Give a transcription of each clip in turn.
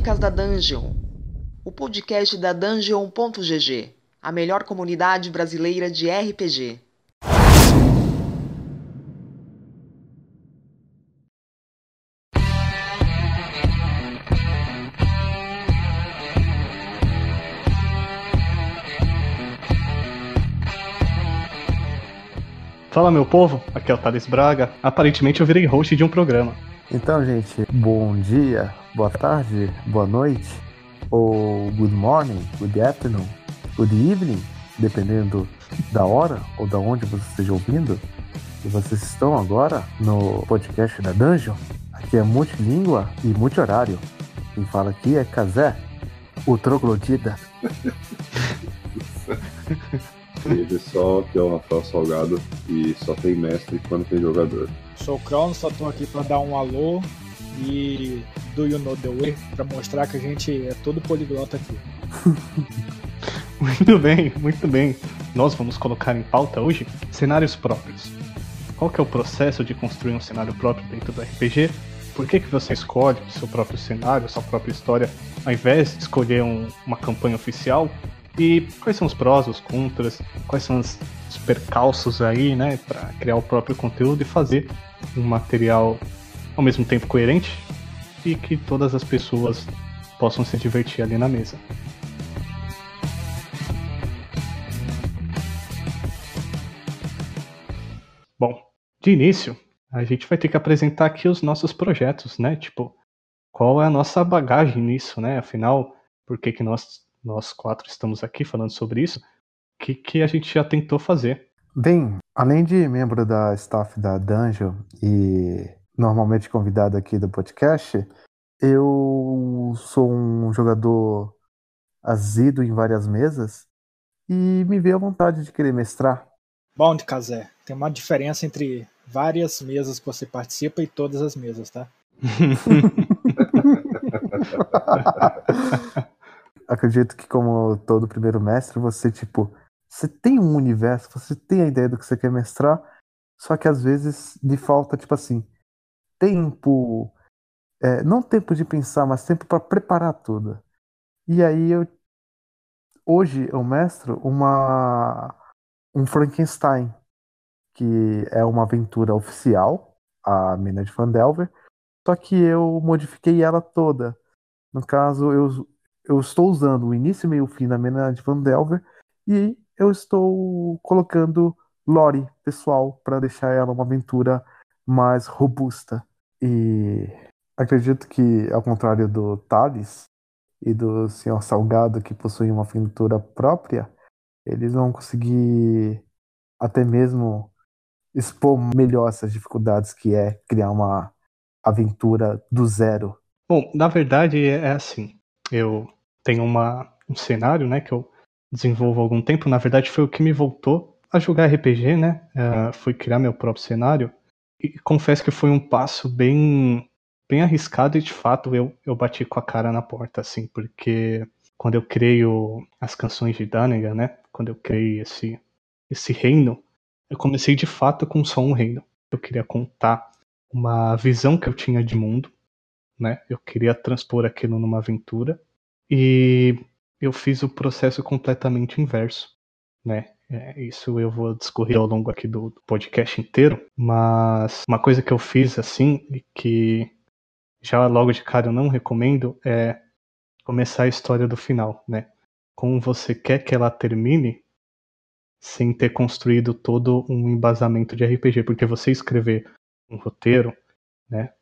Crônicas da Dungeon, o podcast da Dungeon.gg, a melhor comunidade brasileira de RPG. Fala meu povo, aqui é o Thales Braga. Aparentemente eu virei host de um programa. Então, gente, bom dia, boa tarde, boa noite, ou good morning, good afternoon, good evening, dependendo da hora ou da onde você esteja ouvindo. E vocês estão agora no podcast da Dungeon. Aqui é multilíngua e multihorário. Quem fala aqui é Kazé, o troglodita. E pessoal, aqui é o Rafael Salgado e só tem mestre quando tem jogador. Sou o Crono, só tô aqui pra dar um alô e do You Know The Way pra mostrar que a gente é todo poliglota aqui. Muito bem, muito bem. Nós vamos colocar em pauta hoje cenários próprios. Qual que é o processo de construir um cenário próprio dentro do RPG? Por que, que você escolhe o seu próprio cenário, sua própria história, ao invés de escolher um- uma campanha oficial? E quais são os prós, os contras, quais são os, os percalços aí, né, para criar o próprio conteúdo e fazer um material ao mesmo tempo coerente e que todas as pessoas possam se divertir ali na mesa. Bom, de início, a gente vai ter que apresentar aqui os nossos projetos, né? Tipo, qual é a nossa bagagem nisso, né? Afinal, por que, que nós, nós quatro estamos aqui falando sobre isso? O que, que a gente já tentou fazer? Bem, além de membro da staff da Dungeon e normalmente convidado aqui do podcast, eu sou um jogador azido em várias mesas e me veio a vontade de querer mestrar. Bom, de Kazé, tem uma diferença entre várias mesas que você participa e todas as mesas, tá? Acredito que como todo primeiro mestre, você tipo, você tem um universo, você tem a ideia do que você quer mestrar, só que às vezes lhe falta tipo assim, tempo, é, não tempo de pensar, mas tempo para preparar tudo. E aí eu hoje eu mestro uma um Frankenstein, que é uma aventura oficial, a Mina de Fandelver, só que eu modifiquei ela toda. No caso, eu, eu estou usando o início, meio fim da Mina de Fandelver e eu estou colocando lore pessoal para deixar ela uma aventura mais robusta. E acredito que, ao contrário do Thales e do Senhor Salgado, que possuem uma aventura própria, eles vão conseguir até mesmo expor melhor essas dificuldades que é criar uma aventura do zero. Bom, na verdade é assim. Eu tenho uma, um cenário, né, que eu desenvolvo há algum tempo. Na verdade foi o que me voltou a jogar RPG, né? Eh, fui criar meu próprio cenário. E confesso que foi um passo bem, bem arriscado e de fato eu, eu bati com a cara na porta, assim, porque quando eu criei as canções de Danegan, né? Quando eu criei esse, esse reino, eu comecei de fato com só um reino. Eu queria contar uma visão que eu tinha de mundo, né? Eu queria transpor aquilo numa aventura e eu fiz o processo completamente inverso, né? É, isso eu vou discorrer ao longo aqui do, do podcast inteiro, mas uma coisa que eu fiz assim e que já logo de cara eu não recomendo é começar a história do final, né? Como você quer que ela termine sem ter construído todo um embasamento de RPG, porque você escrever um roteiro, né,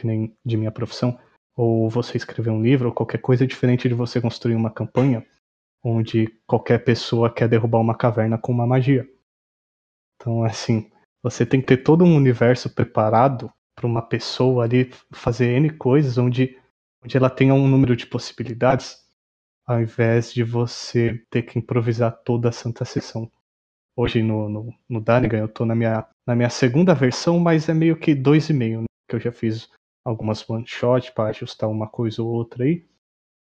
que nem de minha profissão, ou você escrever um livro, ou qualquer coisa diferente de você construir uma campanha onde qualquer pessoa quer derrubar uma caverna com uma magia. Então, assim, você tem que ter todo um universo preparado para uma pessoa ali fazer N coisas onde, onde ela tenha um número de possibilidades, ao invés de você ter que improvisar toda a santa sessão. Hoje no, no, no Danegan eu tô na minha, na minha segunda versão, mas é meio que dois e meio, né? que eu já fiz algumas one shot para ajustar uma coisa ou outra aí.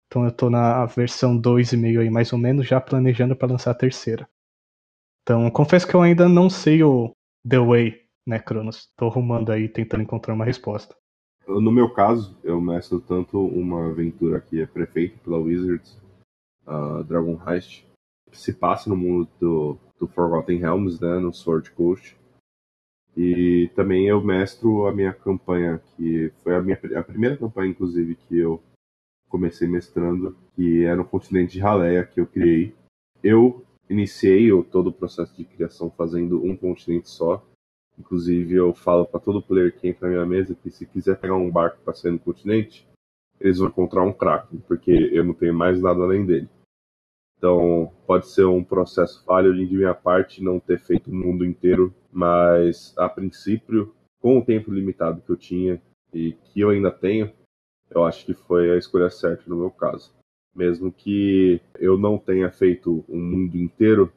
Então eu tô na versão 2,5 aí mais ou menos, já planejando para lançar a terceira. Então confesso que eu ainda não sei o The Way, né, Cronos? Tô arrumando aí, tentando encontrar uma resposta. No meu caso, eu mestro tanto uma aventura que é prefeita pela Wizards, uh, Dragon Heist, que se passa no mundo do, do Forgotten Realms, né, no Sword Coast. E também eu mestro a minha campanha, que foi a, minha, a primeira campanha, inclusive, que eu comecei mestrando, que é no continente de Raleia, que eu criei. Eu iniciei todo o processo de criação fazendo um continente só. Inclusive, eu falo para todo player que entra na minha mesa que se quiser pegar um barco para sair no continente, eles vão encontrar um Kraken, porque eu não tenho mais nada além dele. Então, pode ser um processo falho de minha parte não ter feito o mundo inteiro, mas a princípio, com o tempo limitado que eu tinha e que eu ainda tenho, eu acho que foi a escolha certa no meu caso. Mesmo que eu não tenha feito o mundo inteiro,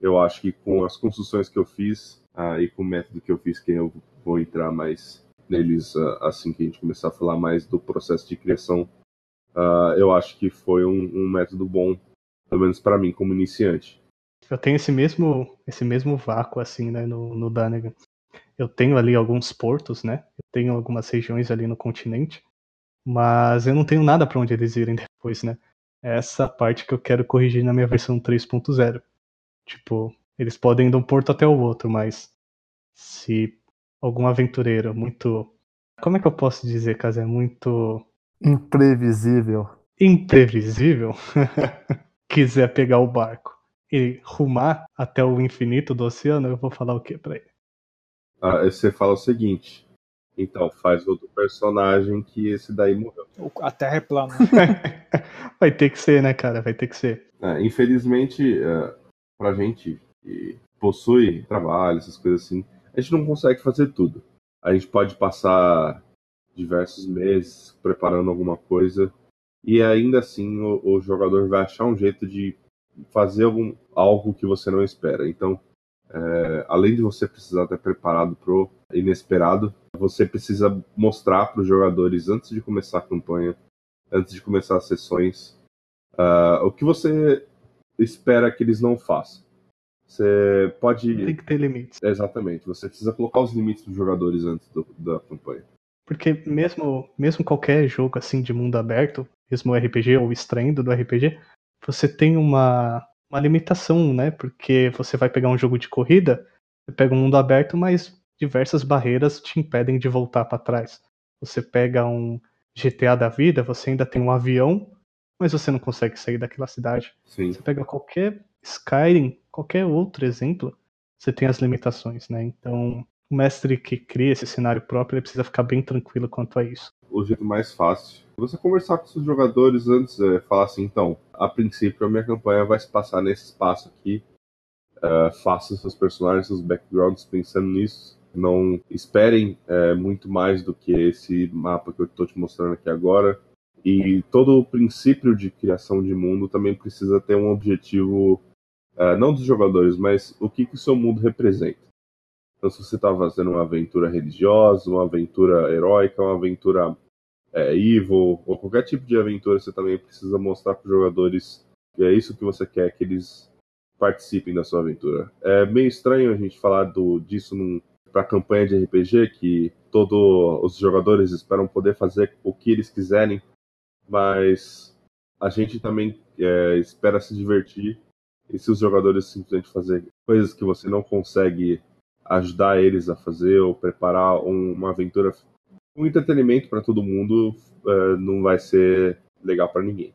eu acho que com as construções que eu fiz ah, e com o método que eu fiz, que eu vou entrar mais neles ah, assim que a gente começar a falar mais do processo de criação, ah, eu acho que foi um, um método bom pelo menos para mim como iniciante. Eu tenho esse mesmo esse mesmo vácuo assim, né, no, no Danegan. Eu tenho ali alguns portos, né? Eu tenho algumas regiões ali no continente, mas eu não tenho nada para onde eles irem depois, né? É essa parte que eu quero corrigir na minha versão 3.0. Tipo, eles podem ir de um porto até o outro, mas se algum aventureiro muito. Como é que eu posso dizer, caso é muito. Imprevisível. Imprevisível? quiser pegar o barco e rumar até o infinito do oceano, eu vou falar o que para ele? Ah, você fala o seguinte. Então, faz outro personagem que esse daí morreu. A Terra é plana. Vai ter que ser, né, cara? Vai ter que ser. É, infelizmente, é, pra gente que possui trabalho, essas coisas assim, a gente não consegue fazer tudo. A gente pode passar diversos meses preparando alguma coisa e ainda assim o, o, jogador vai achar um jeito de fazer algum, algo que você não espera. Então, é, além de você precisar estar preparado para o inesperado, você precisa mostrar para os jogadores antes de começar a campanha, antes de começar as sessões, uh, o que você espera que eles não façam. Você pode. Tem que ter limites. Exatamente. Você precisa colocar os limites dos jogadores antes do, da campanha. Porque mesmo, mesmo qualquer jogo assim de mundo aberto, mesmo RPG ou extraindo do RPG, você tem uma, uma limitação, né? Porque você vai pegar um jogo de corrida, você pega um mundo aberto, mas diversas barreiras te impedem de voltar para trás. Você pega um GTA da vida, você ainda tem um avião, mas você não consegue sair daquela cidade. Sim. Você pega qualquer Skyrim, qualquer outro exemplo, você tem as limitações, né? Então, o mestre que cria esse cenário próprio ele precisa ficar bem tranquilo quanto a isso. O jeito mais fácil você conversar com seus jogadores antes, é, falar assim, então, a princípio a minha campanha vai se passar nesse espaço aqui. Uh, faça seus personagens, seus backgrounds pensando nisso. Não esperem é, muito mais do que esse mapa que eu estou te mostrando aqui agora. E todo o princípio de criação de mundo também precisa ter um objetivo, uh, não dos jogadores, mas o que, que o seu mundo representa. Então, se você está fazendo uma aventura religiosa, uma aventura heróica, uma aventura é, evil, ou qualquer tipo de aventura, você também precisa mostrar para os jogadores que é isso que você quer que eles participem da sua aventura. É meio estranho a gente falar do, disso para campanha de RPG, que todos os jogadores esperam poder fazer o que eles quiserem, mas a gente também é, espera se divertir. E se os jogadores simplesmente fazer coisas que você não consegue ajudar eles a fazer ou preparar um, uma aventura. Um entretenimento para todo mundo uh, não vai ser legal para ninguém.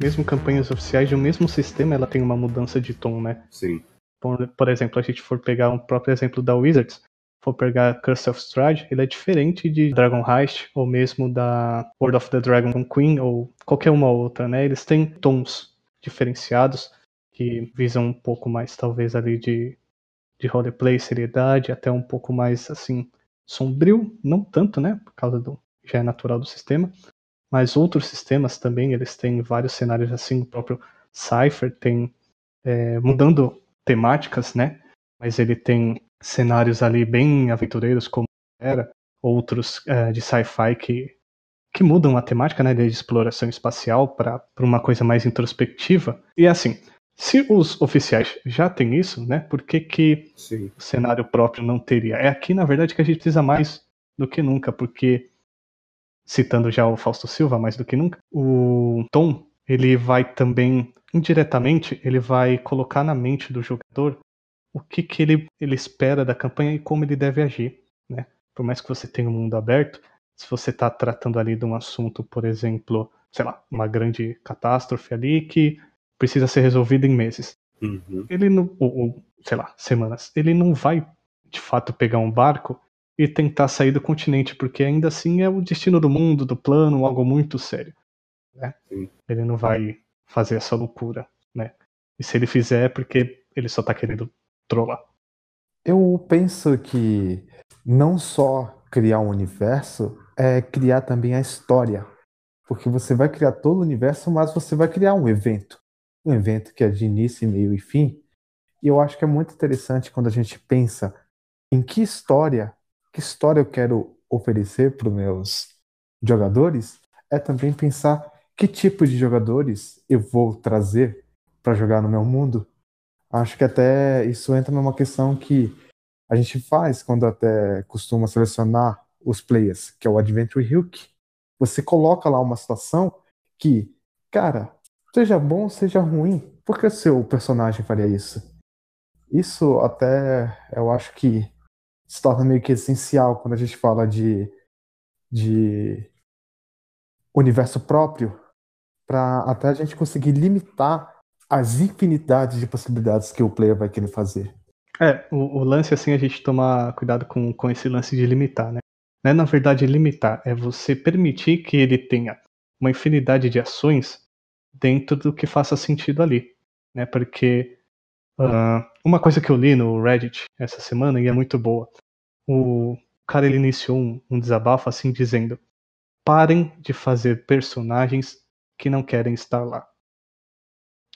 mesmo campanhas oficiais de um mesmo sistema, ela tem uma mudança de tom, né? Sim. Por, por exemplo, a gente for pegar um próprio exemplo da Wizards, for pegar Curse of Strahd, ele é diferente de Dragon Heist ou mesmo da World of the Dragon Queen ou qualquer uma outra, né? Eles têm tons diferenciados que visam um pouco mais talvez ali de de roleplay, seriedade, até um pouco mais assim sombrio, não tanto, né, por causa do já é natural do sistema, mas outros sistemas também eles têm vários cenários assim, o próprio Cypher tem é, mudando temáticas, né? Mas ele tem cenários ali bem aventureiros, como era outros uh, de sci-fi que, que mudam a temática né, de exploração espacial para uma coisa mais introspectiva. E assim, se os oficiais já têm isso, né, por que, que o cenário próprio não teria? É aqui, na verdade, que a gente precisa mais do que nunca, porque, citando já o Fausto Silva, mais do que nunca, o Tom, ele vai também, indiretamente, ele vai colocar na mente do jogador o que, que ele, ele espera da campanha e como ele deve agir, né? Por mais que você tenha um mundo aberto, se você está tratando ali de um assunto, por exemplo, sei lá, uma grande catástrofe ali que precisa ser resolvida em meses. Uhum. Ele não, ou, ou, sei lá, semanas. Ele não vai, de fato, pegar um barco e tentar sair do continente, porque ainda assim é o destino do mundo, do plano, algo muito sério. Né? Ele não vai fazer essa loucura, né? E se ele fizer é porque ele só tá querendo trollar. Eu penso que não só criar um universo é criar também a história. Porque você vai criar todo o universo, mas você vai criar um evento. Um evento que é de início, meio e fim. E eu acho que é muito interessante quando a gente pensa em que história, que história eu quero oferecer para os meus jogadores, é também pensar que tipo de jogadores eu vou trazer para jogar no meu mundo. Acho que até isso entra numa questão que a gente faz quando até costuma selecionar os players, que é o Adventure Hook. Você coloca lá uma situação que, cara, seja bom, seja ruim, por que o seu personagem faria isso? Isso até eu acho que se torna meio que essencial quando a gente fala de, de universo próprio, para até a gente conseguir limitar as infinidades de possibilidades que o player vai querer fazer. É, o, o, lance assim a gente tomar cuidado com, com esse lance de limitar, né? Não é na verdade limitar, é você permitir que ele tenha uma infinidade de ações dentro do que faça sentido ali, né? Porque uh, uma coisa que eu li no Reddit essa semana e é muito boa, o cara ele iniciou um, um desabafo assim dizendo: parem de fazer personagens que não querem estar lá.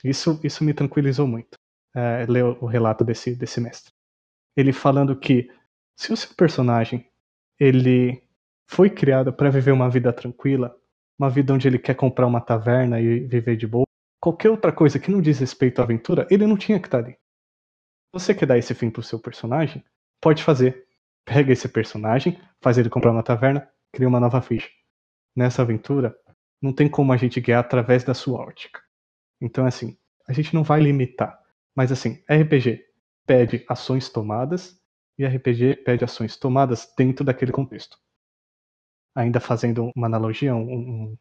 Isso, isso me tranquilizou muito. É, ler o relato desse, desse mestre. Ele falando que se o seu personagem ele foi criado para viver uma vida tranquila, uma vida onde ele quer comprar uma taverna e viver de boa, qualquer outra coisa que não diz respeito à aventura, ele não tinha que estar ali. Você quer dar esse fim pro seu personagem? Pode fazer. Pega esse personagem, faz ele comprar uma taverna, cria uma nova ficha. Nessa aventura, não tem como a gente guiar através da sua ótica. Então, assim, a gente não vai limitar. Mas, assim, RPG pede ações tomadas e RPG pede ações tomadas dentro daquele contexto. Ainda fazendo uma analogia, um,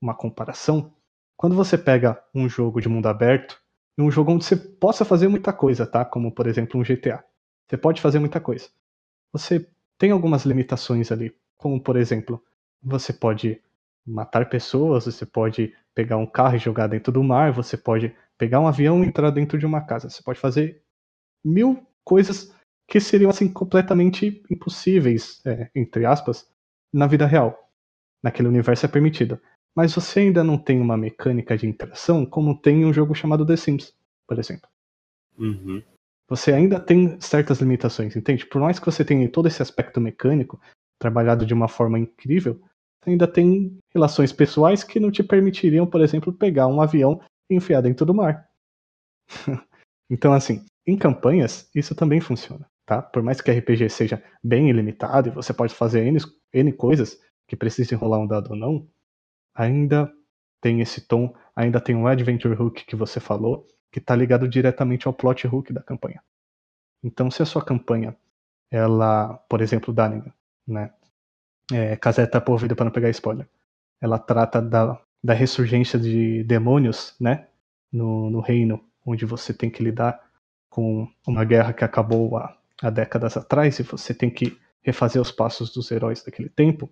uma comparação, quando você pega um jogo de mundo aberto, um jogo onde você possa fazer muita coisa, tá? Como, por exemplo, um GTA. Você pode fazer muita coisa. Você tem algumas limitações ali, como, por exemplo, você pode matar pessoas, você pode pegar um carro e jogar dentro do mar, você pode pegar um avião e entrar dentro de uma casa. Você pode fazer mil coisas que seriam assim completamente impossíveis, é, entre aspas, na vida real. Naquele universo é permitido. Mas você ainda não tem uma mecânica de interação como tem um jogo chamado The Sims, por exemplo. Uhum. Você ainda tem certas limitações, entende? Por mais que você tenha todo esse aspecto mecânico trabalhado de uma forma incrível, ainda tem relações pessoais que não te permitiriam, por exemplo, pegar um avião e enfiar dentro do mar. então, assim, em campanhas, isso também funciona, tá? Por mais que RPG seja bem ilimitado e você pode fazer N, N coisas que precisem rolar um dado ou não, ainda tem esse tom, ainda tem um Adventure Hook que você falou, que está ligado diretamente ao plot hook da campanha. Então, se a sua campanha, ela, por exemplo, Danica, né, é, caseta por vida para não pegar spoiler. Ela trata da, da ressurgência de demônios, né? No, no reino, onde você tem que lidar com uma guerra que acabou há, há décadas atrás e você tem que refazer os passos dos heróis daquele tempo.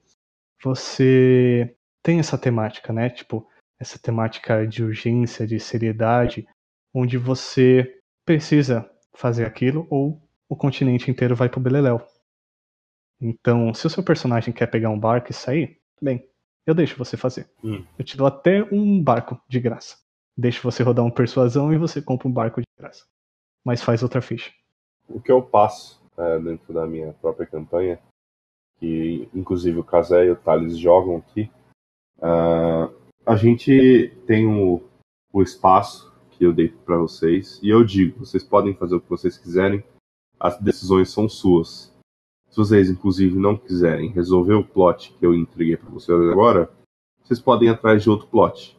Você tem essa temática, né? Tipo, essa temática de urgência, de seriedade, onde você precisa fazer aquilo ou o continente inteiro vai pro beleléu. Então, se o seu personagem quer pegar um barco e sair, bem, eu deixo você fazer. Hum. Eu te dou até um barco de graça. Deixo você rodar um persuasão e você compra um barco de graça. Mas faz outra ficha. O que eu passo é, dentro da minha própria campanha, que inclusive o Casé e o Thales jogam aqui, uh, a gente tem o, o espaço que eu dei para vocês, e eu digo, vocês podem fazer o que vocês quiserem, as decisões são suas. Se vocês, inclusive, não quiserem resolver o plot que eu entreguei para vocês agora, vocês podem ir atrás de outro plot.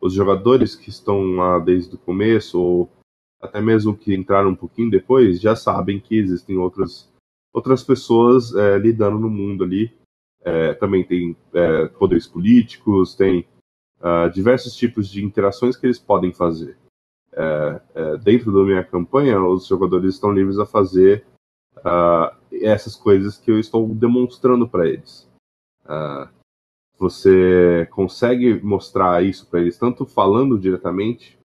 Os jogadores que estão lá desde o começo, ou até mesmo que entraram um pouquinho depois, já sabem que existem outras, outras pessoas é, lidando no mundo ali. É, também tem é, poderes políticos, tem uh, diversos tipos de interações que eles podem fazer é, é, dentro da minha campanha, os jogadores estão livres a fazer uh, essas coisas que eu estou demonstrando para eles. Uh, você consegue mostrar isso para eles, tanto falando diretamente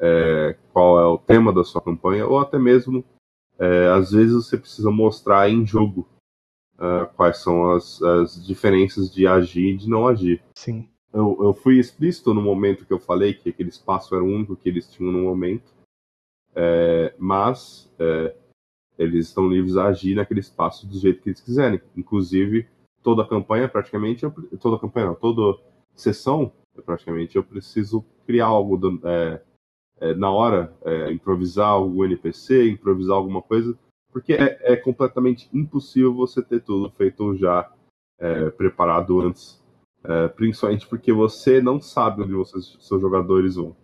é, qual é o tema da sua campanha, ou até mesmo, é, às vezes, você precisa mostrar em jogo uh, quais são as, as diferenças de agir e de não agir. Sim eu, eu fui explícito no momento que eu falei que aquele espaço era o único que eles tinham no momento, é, mas é, eles estão livres a agir naquele espaço do jeito que eles quiserem. Inclusive, toda a campanha, praticamente, eu, toda a campanha, não, toda sessão, praticamente, eu preciso criar algo do, é, é na hora, é, improvisar algum NPC, improvisar alguma coisa, porque é, é completamente impossível você ter tudo feito já é, preparado antes é, principalmente porque você não sabe onde você, seus jogadores vão.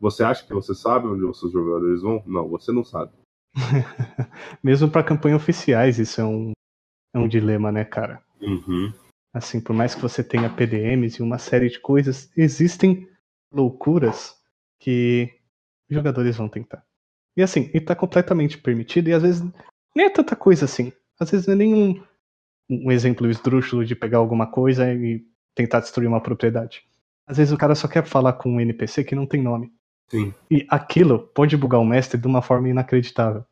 Você acha que você sabe onde os seus jogadores vão? Não, você não sabe. Mesmo para campanhas oficiais, isso é um, é um dilema, né, cara? Uhum. Assim, por mais que você tenha PDMs e uma série de coisas, existem loucuras que os jogadores vão tentar. E assim, e tá completamente permitido, e às vezes nem é tanta coisa assim. Às vezes não é nenhum um exemplo esdrúxulo de pegar alguma coisa e tentar destruir uma propriedade. Às vezes o cara só quer falar com um NPC que não tem nome. Sim. E aquilo pode bugar o mestre de uma forma inacreditável.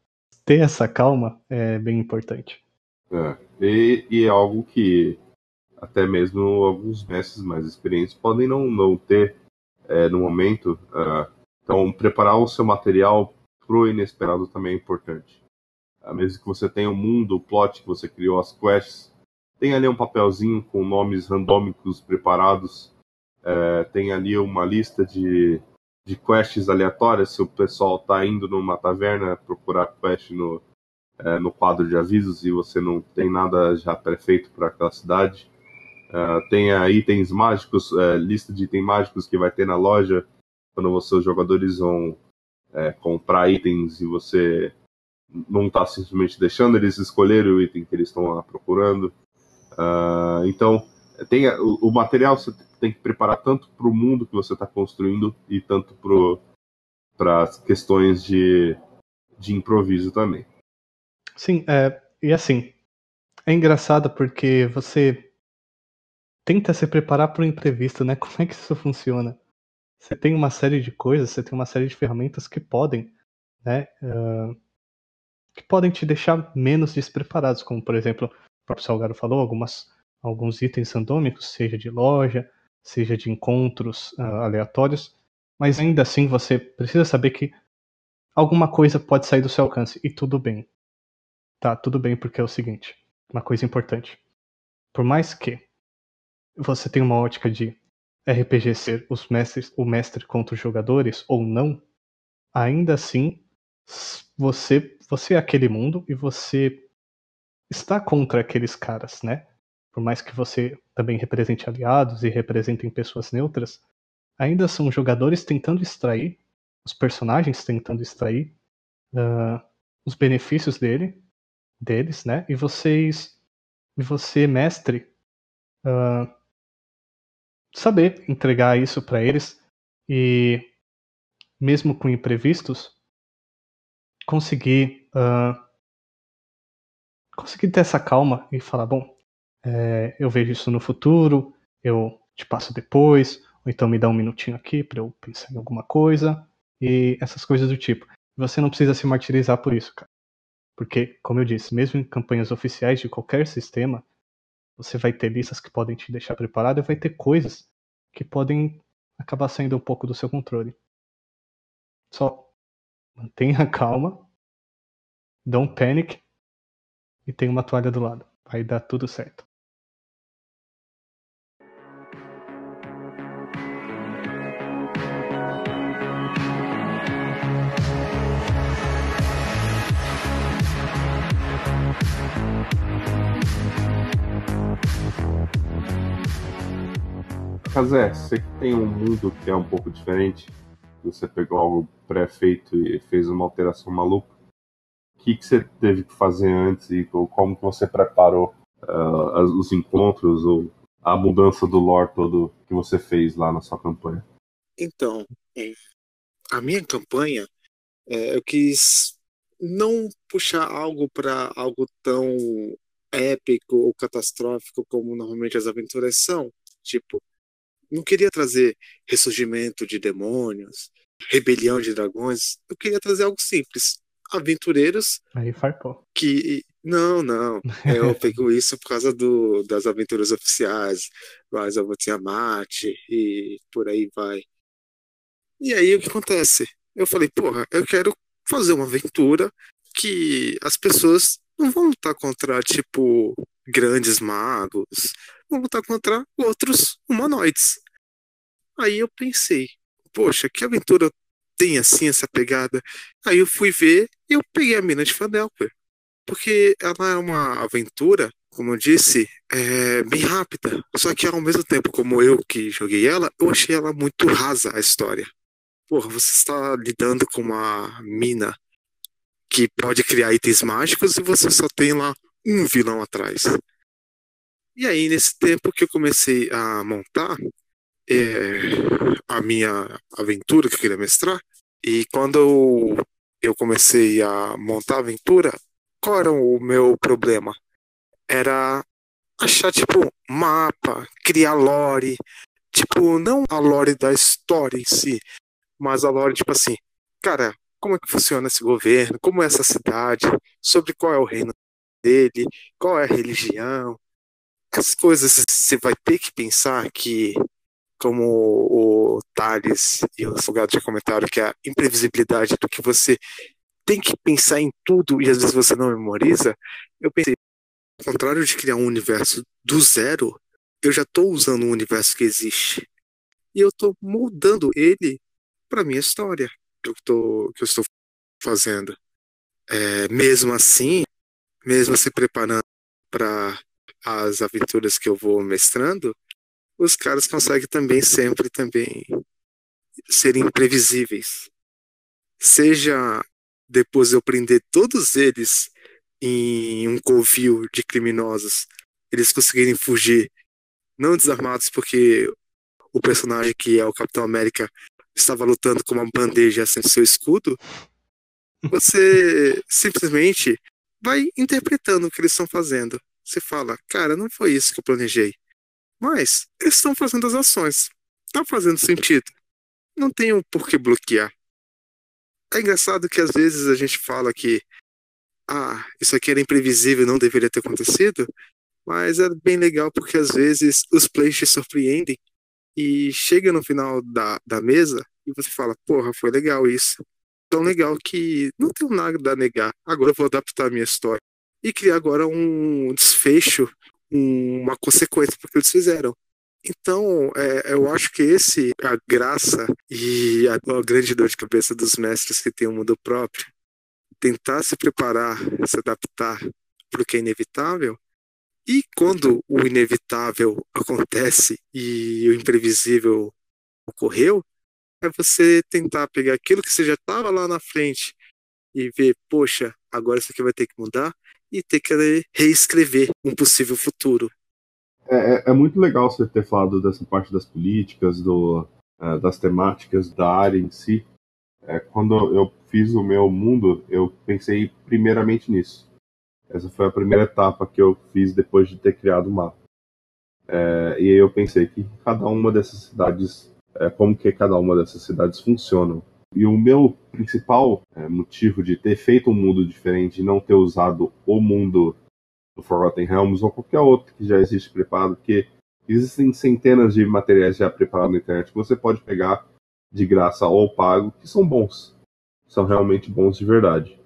Ter essa calma é bem importante. É. E, e é algo que até mesmo alguns mestres mais experientes podem não, não ter é, no momento. Uh, então, preparar o seu material pro inesperado também é importante. Uh, mesmo que você tenha o um mundo, o plot que você criou, as quests, tem ali um papelzinho com nomes randômicos preparados. É, tem ali uma lista de, de quests aleatórias. Se o pessoal está indo numa taverna procurar quest no, é, no quadro de avisos e você não tem nada já prefeito para aquela cidade. É, tem itens mágicos, é, lista de itens mágicos que vai ter na loja quando você, os jogadores vão é, comprar itens e você não está simplesmente deixando eles escolherem o item que eles estão lá procurando. Uh, então, tem, o, o, material tem que preparar tanto para o mundo que você está construindo e tanto para as questões de, de improviso também. Sim, é, e assim, é engraçado porque você tenta se preparar para o imprevisto, né? Como é que isso funciona? Você tem uma série de coisas, você tem uma série de ferramentas que podem, né? Uh, que podem te deixar menos despreparados, como por exemplo o próprio Salgado falou, algumas, alguns itens randômicos, seja de loja, seja de encontros uh, aleatórios, mas ainda assim você precisa saber que alguma coisa pode sair do seu alcance e tudo bem. Tá, tudo bem porque é o seguinte, uma coisa importante. Por mais que você tenha uma ótica de RPG ser os mestres, o mestre contra os jogadores ou não, ainda assim você você é aquele mundo e você está contra aqueles caras, né? Por mais que você também represente aliados e representem pessoas neutras, ainda são jogadores tentando extrair, os personagens tentando extrair uh, os benefícios dele, deles, né? E vocês, e você, mestre, uh, saber entregar isso para eles e, mesmo com imprevistos, conseguir uh, conseguir ter essa calma e falar, bom, é, eu vejo isso no futuro, eu te passo depois, ou então me dá um minutinho aqui para eu pensar em alguma coisa, e essas coisas do tipo. Você não precisa se martirizar por isso, cara. Porque, como eu disse, mesmo em campanhas oficiais de qualquer sistema, você vai ter listas que podem te deixar preparado e vai ter coisas que podem acabar saindo um pouco do seu controle. Só mantenha calma, don't panic e tem uma toalha do lado. Vai dar tudo certo. Kazé, você que tem um mundo que é um pouco diferente, você pegou algo pré-feito e fez uma alteração maluca, o que, que você teve que fazer antes e como que você preparou uh, os encontros ou a mudança do lore todo que você fez lá na sua campanha? Então, a minha campanha, é, eu quis não puxar algo para algo tão épico ou catastrófico como normalmente as aventuras são. Tipo, não queria trazer ressurgimento de demônios, rebelião de dragões. Eu queria trazer algo simples. Aventureiros. Aí farpou. Que. Não, não. Eu pego isso por causa do, das aventuras oficiais. Rise of Tiamat e por aí vai. E aí o que acontece? Eu falei, porra, eu quero fazer uma aventura que as pessoas não vão lutar contra, tipo, grandes magos, vão lutar contra outros humanoides. Aí eu pensei, poxa, que aventura tem assim essa pegada? Aí eu fui ver e eu peguei a mina de Fandelper. Porque ela é uma aventura, como eu disse, é bem rápida. Só que ao mesmo tempo, como eu que joguei ela, eu achei ela muito rasa a história. Porra, você está lidando com uma mina que pode criar itens mágicos e você só tem lá um vilão atrás. E aí, nesse tempo que eu comecei a montar é, a minha aventura que eu queria mestrar, e quando eu, eu comecei a montar a aventura, qual era o meu problema? Era achar, tipo, mapa, criar lore, tipo, não a lore da história em si, mas a lore, tipo assim, cara, como é que funciona esse governo, como é essa cidade, sobre qual é o reino dele, qual é a religião. Essas coisas você vai ter que pensar que, como o Thales e o Salgado já comentaram, que a imprevisibilidade do que você tem que pensar em tudo e às vezes você não memoriza, eu pensei, ao contrário de criar um universo do zero, eu já estou usando um universo que existe. E eu estou moldando ele para minha história que eu, tô, que eu estou fazendo. É, mesmo assim, mesmo se preparando para as aventuras que eu vou mestrando, os caras conseguem também sempre também serem imprevisíveis. Seja depois eu prender todos eles em um covil de criminosos, eles conseguirem fugir, não desarmados porque o personagem que é o Capitão América estava lutando com uma bandeja sem seu escudo, você simplesmente vai interpretando o que eles estão fazendo. Você fala, cara, não foi isso que eu planejei. Mas eles estão fazendo as ações. Tá fazendo sentido. Não tenho por que bloquear. É engraçado que às vezes a gente fala que ah, isso aqui era imprevisível, não deveria ter acontecido, mas é bem legal porque às vezes os plays te surpreendem e chega no final da, da mesa e você fala, porra, foi legal isso. Tão legal que não tenho nada a negar. Agora eu vou adaptar a minha história. E criar agora um desfecho, uma consequência porque eles fizeram. Então, é, eu acho que esse a graça e a, a, grande dor de cabeça dos mestres que têm um mundo próprio. Tentar se preparar, se adaptar para o que é inevitável e quando o inevitável acontece e o imprevisível ocorreu, é você tentar pegar aquilo que você já estava lá na frente e ver, poxa, agora isso aqui vai ter que mudar e ter que reescrever um possível futuro. É, é, é muito legal você ter falado dessa parte das políticas, do, uh, das temáticas da área em si. É, quando eu fiz o meu mundo, eu pensei primeiramente nisso. Essa foi a primeira etapa que eu fiz depois de ter criado o mapa. É, e aí eu pensei que cada uma dessas cidades, é, como que cada uma dessas cidades funcionam. E o meu principal é, motivo de ter feito um mundo diferente e não ter usado o mundo do Forgotten Realms ou qualquer outro que já existe preparado, porque existem centenas de materiais já preparados na internet que você pode pegar de graça ou pago, que são bons. São realmente bons de verdade.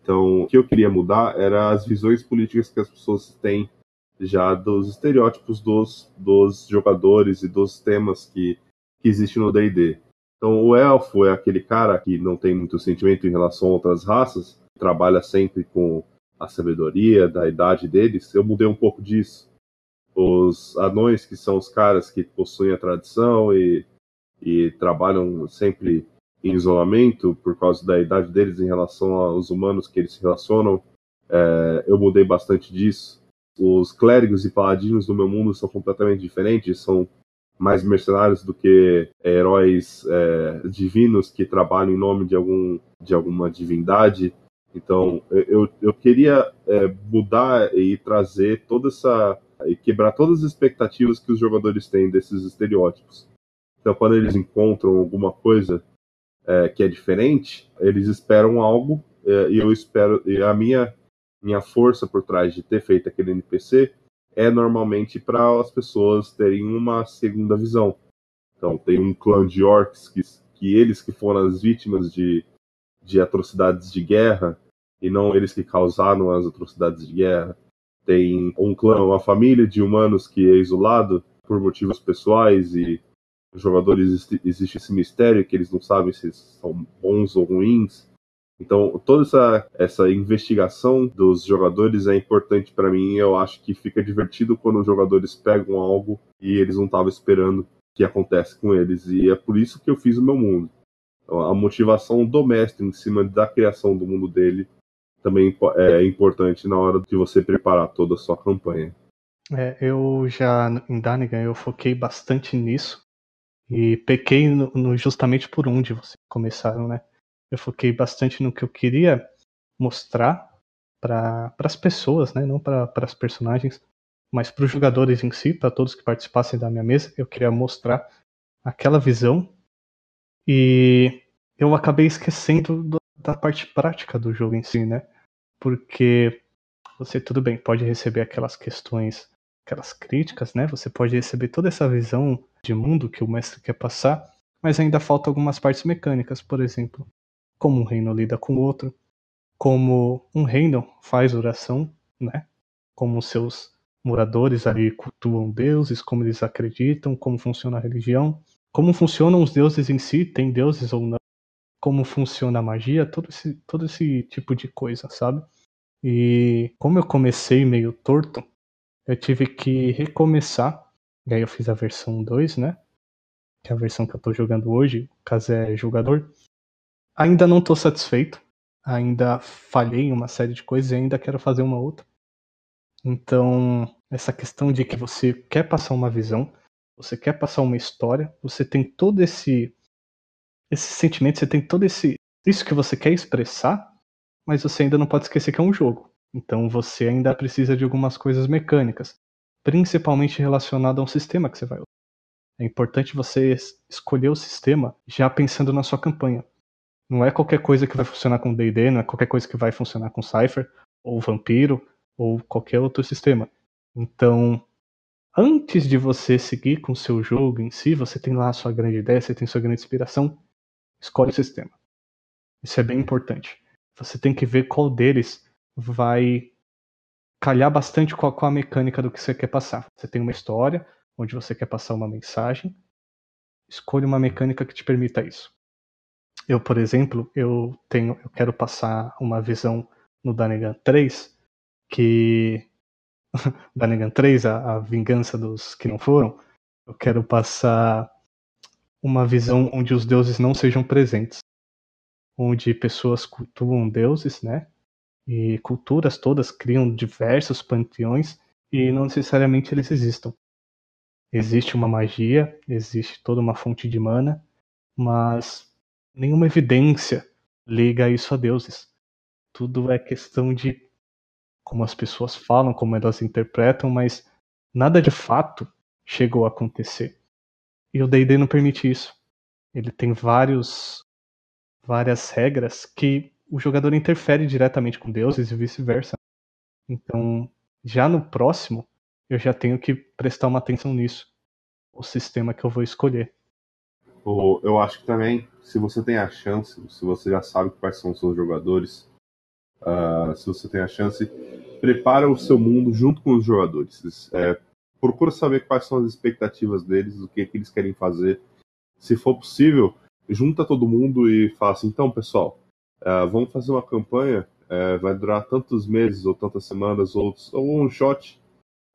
Então, o que eu queria mudar era as visões políticas que as pessoas têm já dos estereótipos dos, dos jogadores e dos temas que, que existem no D&D. Então, o elfo é aquele cara que não tem muito sentimento em relação a outras raças, trabalha sempre com a sabedoria da idade deles. Eu mudei um pouco disso. os anões, que são os caras que possuem a tradição e, e trabalham sempre em isolamento por causa da idade deles em relação aos humanos que eles se relacionam. É, eu mudei bastante disso. Os clérigos e paladinos do meu mundo são completamente diferentes, são mais mercenários do que heróis é, divinos que trabalham em nome de, algum, de alguma divindade. Então, eu, eu queria é, mudar e trazer toda essa. e quebrar todas as expectativas que os jogadores têm desses estereótipos. Então, quando eles encontram alguma coisa é, que é diferente, eles esperam algo é, e eu espero. E a minha, minha força por trás de ter feito aquele NPC é normalmente para as pessoas terem uma segunda visão. Então, tem um clã de orcs que, que eles que foram as vítimas de, de atrocidades de guerra e não eles que causaram as atrocidades de guerra. Tem um clã, uma família de humanos que é isolado por motivos pessoais e os jogadores existe esse mistério que eles não sabem se são bons ou ruins. Então, toda essa, essa investigação dos jogadores é importante para mim. Eu acho que fica divertido quando os jogadores pegam algo e eles não estavam esperando que acontece com eles. E é por isso que eu fiz o meu mundo. Então, a motivação do mestre em cima da criação do mundo dele também é importante na hora de você preparar toda a sua campanha. É, eu já em Danigan eu foquei bastante nisso e pequei no, no, justamente por onde vocês começaram, né? Eu foquei bastante no que eu queria mostrar para as pessoas, né? Não para as personagens, mas para os jogadores em si, para todos que participassem da minha mesa. Eu queria mostrar aquela visão e eu acabei esquecendo do, da parte prática do jogo em si, né? Porque você, tudo bem, pode receber aquelas questões, aquelas críticas, né? Você pode receber toda essa visão de mundo que o mestre quer passar, mas ainda falta algumas partes mecânicas, por exemplo, como um reino lida com o outro, como um reino faz oração, né? Como seus moradores ali cultuam deuses, como eles acreditam, como funciona a religião, como funcionam os deuses em si, tem deuses ou não, como funciona a magia, todo esse, todo esse tipo de coisa, sabe? E como eu comecei meio torto, eu tive que recomeçar. E aí eu fiz a versão 2, né? Que é a versão que eu tô jogando hoje, caso é jogador. Ainda não tô satisfeito. Ainda falhei em uma série de coisas e ainda quero fazer uma outra. Então, essa questão de que você quer passar uma visão, você quer passar uma história, você tem todo esse esse sentimento, você tem todo esse isso que você quer expressar, mas você ainda não pode esquecer que é um jogo. Então você ainda precisa de algumas coisas mecânicas, principalmente relacionado a um sistema que você vai usar. É importante você escolher o sistema já pensando na sua campanha. Não é qualquer coisa que vai funcionar com D&D, não é qualquer coisa que vai funcionar com Cypher, ou Vampiro, ou qualquer outro sistema. Então, antes de você seguir com o seu jogo em si, você tem lá a sua grande ideia, você tem sua grande inspiração, escolhe o sistema. Isso é bem importante. Você tem que ver qual deles vai calhar bastante com a, com a mecânica do que você quer passar. Você tem uma história onde você quer passar uma mensagem, escolha uma mecânica que te permita isso. Eu, por exemplo, eu tenho, eu quero passar uma visão no Danegan 3 que Danegan 3, a, a vingança dos que não foram. Eu quero passar uma visão onde os deuses não sejam presentes, onde pessoas cultuam deuses, né? E culturas todas criam diversos panteões e não necessariamente eles existam. Existe uma magia, existe toda uma fonte de mana, mas nenhuma evidência liga isso a deuses. Tudo é questão de como as pessoas falam, como elas interpretam, mas nada de fato chegou a acontecer. E o D&D não permite isso. Ele tem vários várias regras que o jogador interfere diretamente com deuses e vice-versa. Então, já no próximo, eu já tenho que prestar uma atenção nisso. O sistema que eu vou escolher eu acho que também, se você tem a chance, se você já sabe quais são os seus jogadores, uh, se você tem a chance, prepara o seu mundo junto com os jogadores. É, procura saber quais são as expectativas deles, o que, que eles querem fazer. Se for possível, junta todo mundo e fala assim: então, pessoal, uh, vamos fazer uma campanha, uh, vai durar tantos meses, ou tantas semanas, ou, ou um shot.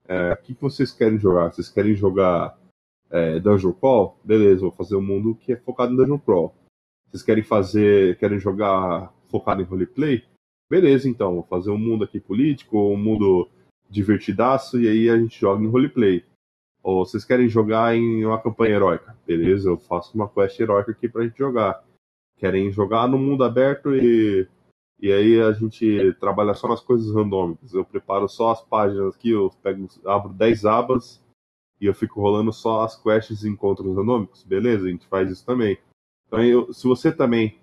É, o que, que vocês querem jogar? Vocês querem jogar é, Dungeon Crawl? Beleza, vou fazer um mundo que é focado em Dungeon Crawl. Vocês querem fazer. querem jogar focado em roleplay? Beleza, então, vou fazer um mundo aqui político, um mundo divertidaço, e aí a gente joga em roleplay. Ou vocês querem jogar em uma campanha heróica? Beleza, eu faço uma quest heróica aqui pra gente jogar. Querem jogar no mundo aberto e. E aí a gente trabalha só nas coisas randômicas. Eu preparo só as páginas aqui, eu pego, abro 10 abas e eu fico rolando só as quests e encontros randômicos. Beleza, a gente faz isso também. Então, eu, se você também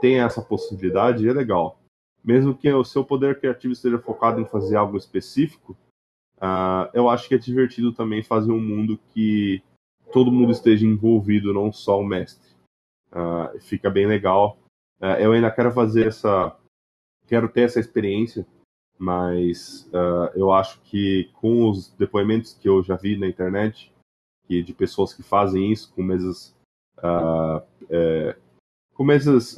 tem essa possibilidade, é legal. Mesmo que o seu poder criativo esteja focado em fazer algo específico, uh, eu acho que é divertido também fazer um mundo que todo mundo esteja envolvido, não só o mestre. Uh, fica bem legal. Uh, eu ainda quero fazer essa. Quero ter essa experiência, mas eu acho que com os depoimentos que eu já vi na internet, que de pessoas que fazem isso com mesas uh, é,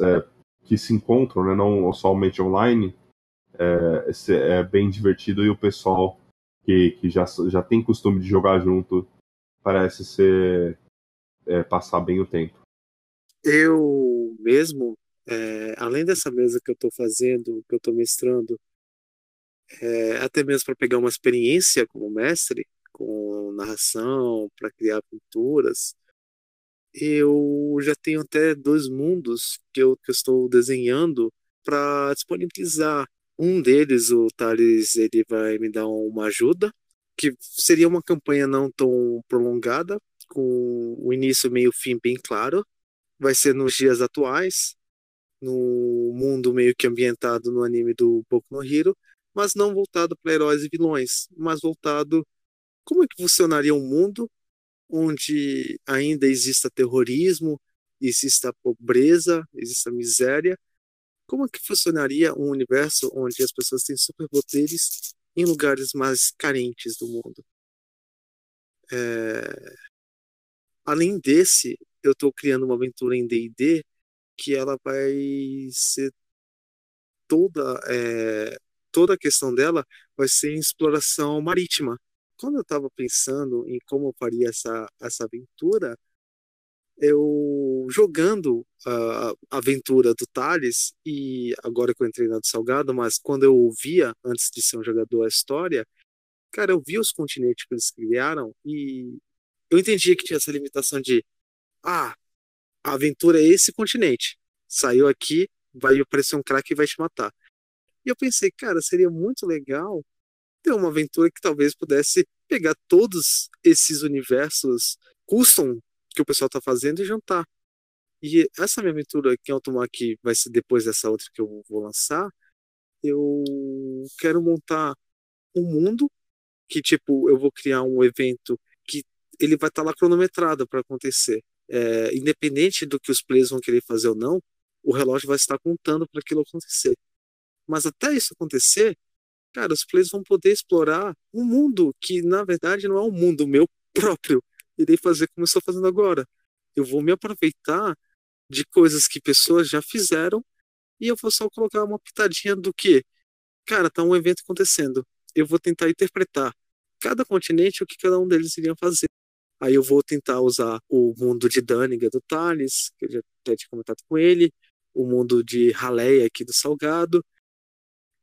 é, que se encontram, né, não somente online, é, é, bem divertido e o pessoal que, que já, já tem costume de jogar junto parece ser é, passar bem o tempo. Eu mesmo, é, além dessa mesa que eu estou fazendo, que eu estou mestrando, é, até mesmo para pegar uma experiência como mestre, com narração, para criar pinturas, eu já tenho até dois mundos que eu, que eu estou desenhando para disponibilizar. Um deles, o Thales, ele vai me dar uma ajuda, que seria uma campanha não tão prolongada, com o início, meio fim bem claro. Vai ser nos dias atuais, no mundo meio que ambientado no anime do Boku no Hero, mas não voltado para heróis e vilões, mas voltado como é que funcionaria um mundo onde ainda exista terrorismo, exista pobreza, exista miséria, como é que funcionaria um universo onde as pessoas têm superpoderes em lugares mais carentes do mundo? É... Além desse, eu estou criando uma aventura em D&D que ela vai ser toda é... toda a questão dela vai ser em exploração marítima quando eu estava pensando em como eu faria essa, essa aventura, eu jogando a aventura do Thales, e agora que eu entrei na do Salgado, mas quando eu ouvia, antes de ser um jogador, a história, cara, eu vi os continentes que eles criaram e eu entendia que tinha essa limitação de, ah, a aventura é esse continente, saiu aqui, vai aparecer um craque e vai te matar. E eu pensei, cara, seria muito legal ter uma aventura que talvez pudesse pegar todos esses universos custom que o pessoal está fazendo e juntar. E essa minha aventura que Automar que vai ser depois dessa outra que eu vou lançar, eu quero montar um mundo que tipo eu vou criar um evento que ele vai estar tá lá cronometrado para acontecer. É, independente do que os players vão querer fazer ou não, o relógio vai estar contando para aquilo acontecer. Mas até isso acontecer, cara, os players vão poder explorar um mundo que, na verdade, não é um mundo meu próprio. Irei fazer como eu estou fazendo agora. Eu vou me aproveitar de coisas que pessoas já fizeram e eu vou só colocar uma pitadinha do que, cara, tá um evento acontecendo. Eu vou tentar interpretar cada continente o que cada um deles iriam fazer. Aí eu vou tentar usar o mundo de Daniga do Thales, que eu já até tinha comentado com ele, o mundo de Raleia aqui do Salgado,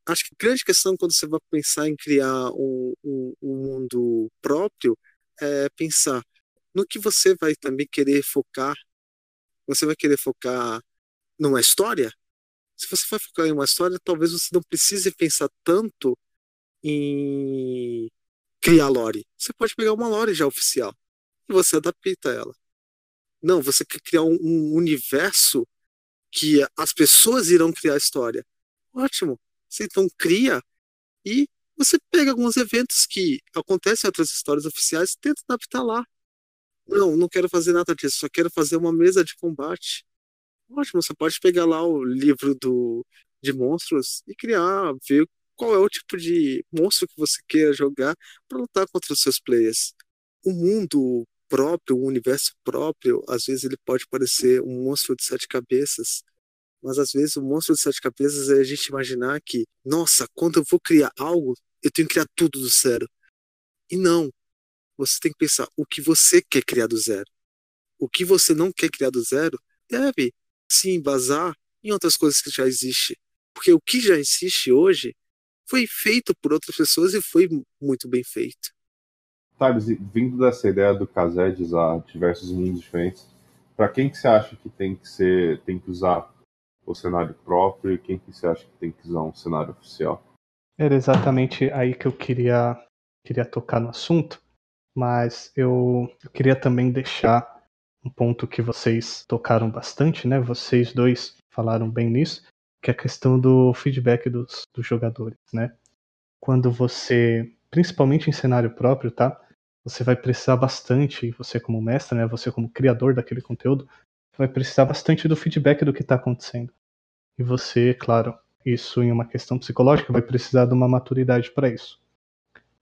acho que a grande questão quando você vai pensar em criar um, um, um mundo próprio é pensar no que você vai também querer focar. Você vai querer focar numa história? Se você vai focar em uma história, talvez você não precise pensar tanto em criar lore. Você pode pegar uma lore já oficial e você adapta ela. Não, você quer criar um, um universo que as pessoas irão criar a história. Ótimo. Você então cria e você pega alguns eventos que acontecem em outras histórias oficiais e tenta adaptar lá. Não, não quero fazer nada disso, só quero fazer uma mesa de combate. Ótimo, você pode pegar lá o livro do, de monstros e criar, ver qual é o tipo de monstro que você queira jogar para lutar contra os seus players. O mundo próprio, o universo próprio, às vezes ele pode parecer um monstro de sete cabeças, mas às vezes o monstro de sete cabeças é a gente imaginar que, nossa, quando eu vou criar algo, eu tenho que criar tudo do zero. E não. Você tem que pensar o que você quer criar do zero. O que você não quer criar do zero deve se embasar em outras coisas que já existem. Porque o que já existe hoje foi feito por outras pessoas e foi muito bem feito. Thales, vindo dessa ideia do Casé de usar diversos mundos diferentes, para quem que você acha que tem que ser, tem que usar o cenário próprio e quem que você acha que tem que usar um cenário oficial? Era exatamente aí que eu queria queria tocar no assunto, mas eu, eu queria também deixar um ponto que vocês tocaram bastante, né? Vocês dois falaram bem nisso, que é a questão do feedback dos, dos jogadores, né? Quando você, principalmente em cenário próprio, tá? Você vai precisar bastante, você como mestre, né? Você como criador daquele conteúdo, vai precisar bastante do feedback do que está acontecendo. E você, claro, isso em uma questão psicológica, vai precisar de uma maturidade para isso.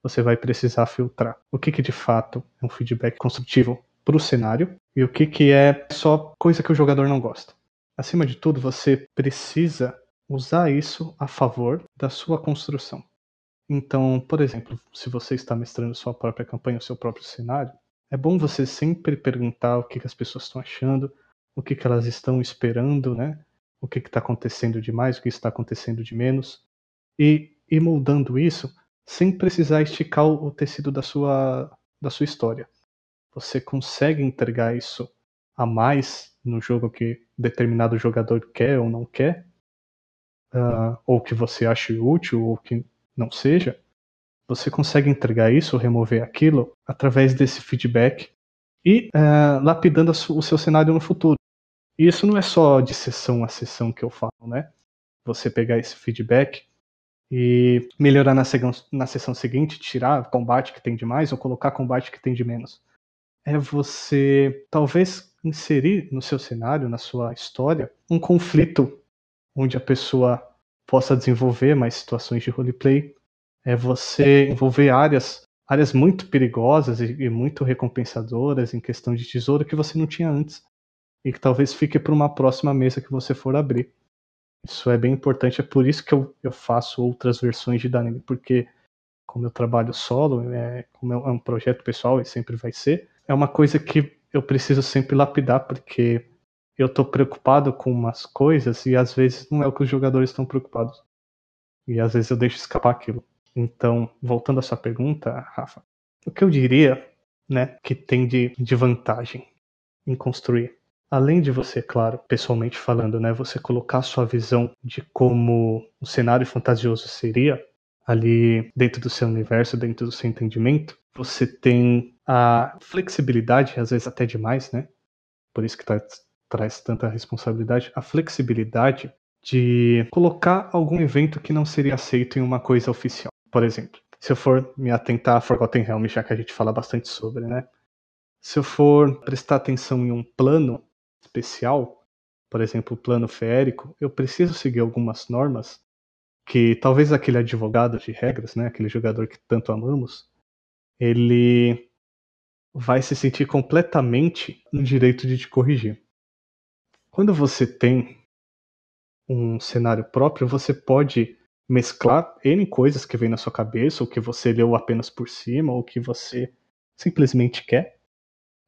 Você vai precisar filtrar o que, que de fato é um feedback construtivo para o cenário e o que, que é só coisa que o jogador não gosta. Acima de tudo, você precisa usar isso a favor da sua construção. Então, por exemplo, se você está mestrando sua própria campanha, o seu próprio cenário, é bom você sempre perguntar o que, que as pessoas estão achando, o que, que elas estão esperando, né? O que está acontecendo de mais, o que está acontecendo de menos, e ir moldando isso sem precisar esticar o tecido da sua, da sua história. Você consegue entregar isso a mais no jogo que determinado jogador quer ou não quer, uh, ou que você ache útil ou que não seja, você consegue entregar isso, remover aquilo, através desse feedback e uh, lapidando o seu cenário no futuro. E isso não é só de sessão a sessão que eu falo, né? Você pegar esse feedback e melhorar na, na sessão seguinte, tirar combate que tem de mais ou colocar combate que tem de menos. É você talvez inserir no seu cenário, na sua história, um conflito onde a pessoa possa desenvolver mais situações de roleplay. É você envolver áreas, áreas muito perigosas e, e muito recompensadoras em questão de tesouro que você não tinha antes e que talvez fique para uma próxima mesa que você for abrir. Isso é bem importante, é por isso que eu, eu faço outras versões de Danime, porque como eu trabalho solo, é, como é um projeto pessoal e sempre vai ser, é uma coisa que eu preciso sempre lapidar, porque eu tô preocupado com umas coisas e às vezes não é o que os jogadores estão preocupados. E às vezes eu deixo escapar aquilo. Então, voltando à sua pergunta, Rafa, o que eu diria, né, que tem de, de vantagem em construir? Além de você, claro, pessoalmente falando, né, você colocar sua visão de como um cenário fantasioso seria ali dentro do seu universo, dentro do seu entendimento, você tem a flexibilidade, às vezes até demais, né? Por isso que tá, traz tanta responsabilidade, a flexibilidade de colocar algum evento que não seria aceito em uma coisa oficial. Por exemplo, se eu for me atentar a Forgotten Realm, já que a gente fala bastante sobre, né? Se eu for prestar atenção em um plano especial, por exemplo, o plano feérico, eu preciso seguir algumas normas que talvez aquele advogado de regras, né, aquele jogador que tanto amamos, ele vai se sentir completamente no direito de te corrigir. Quando você tem um cenário próprio, você pode mesclar N coisas que vem na sua cabeça, ou que você leu apenas por cima, ou que você simplesmente quer,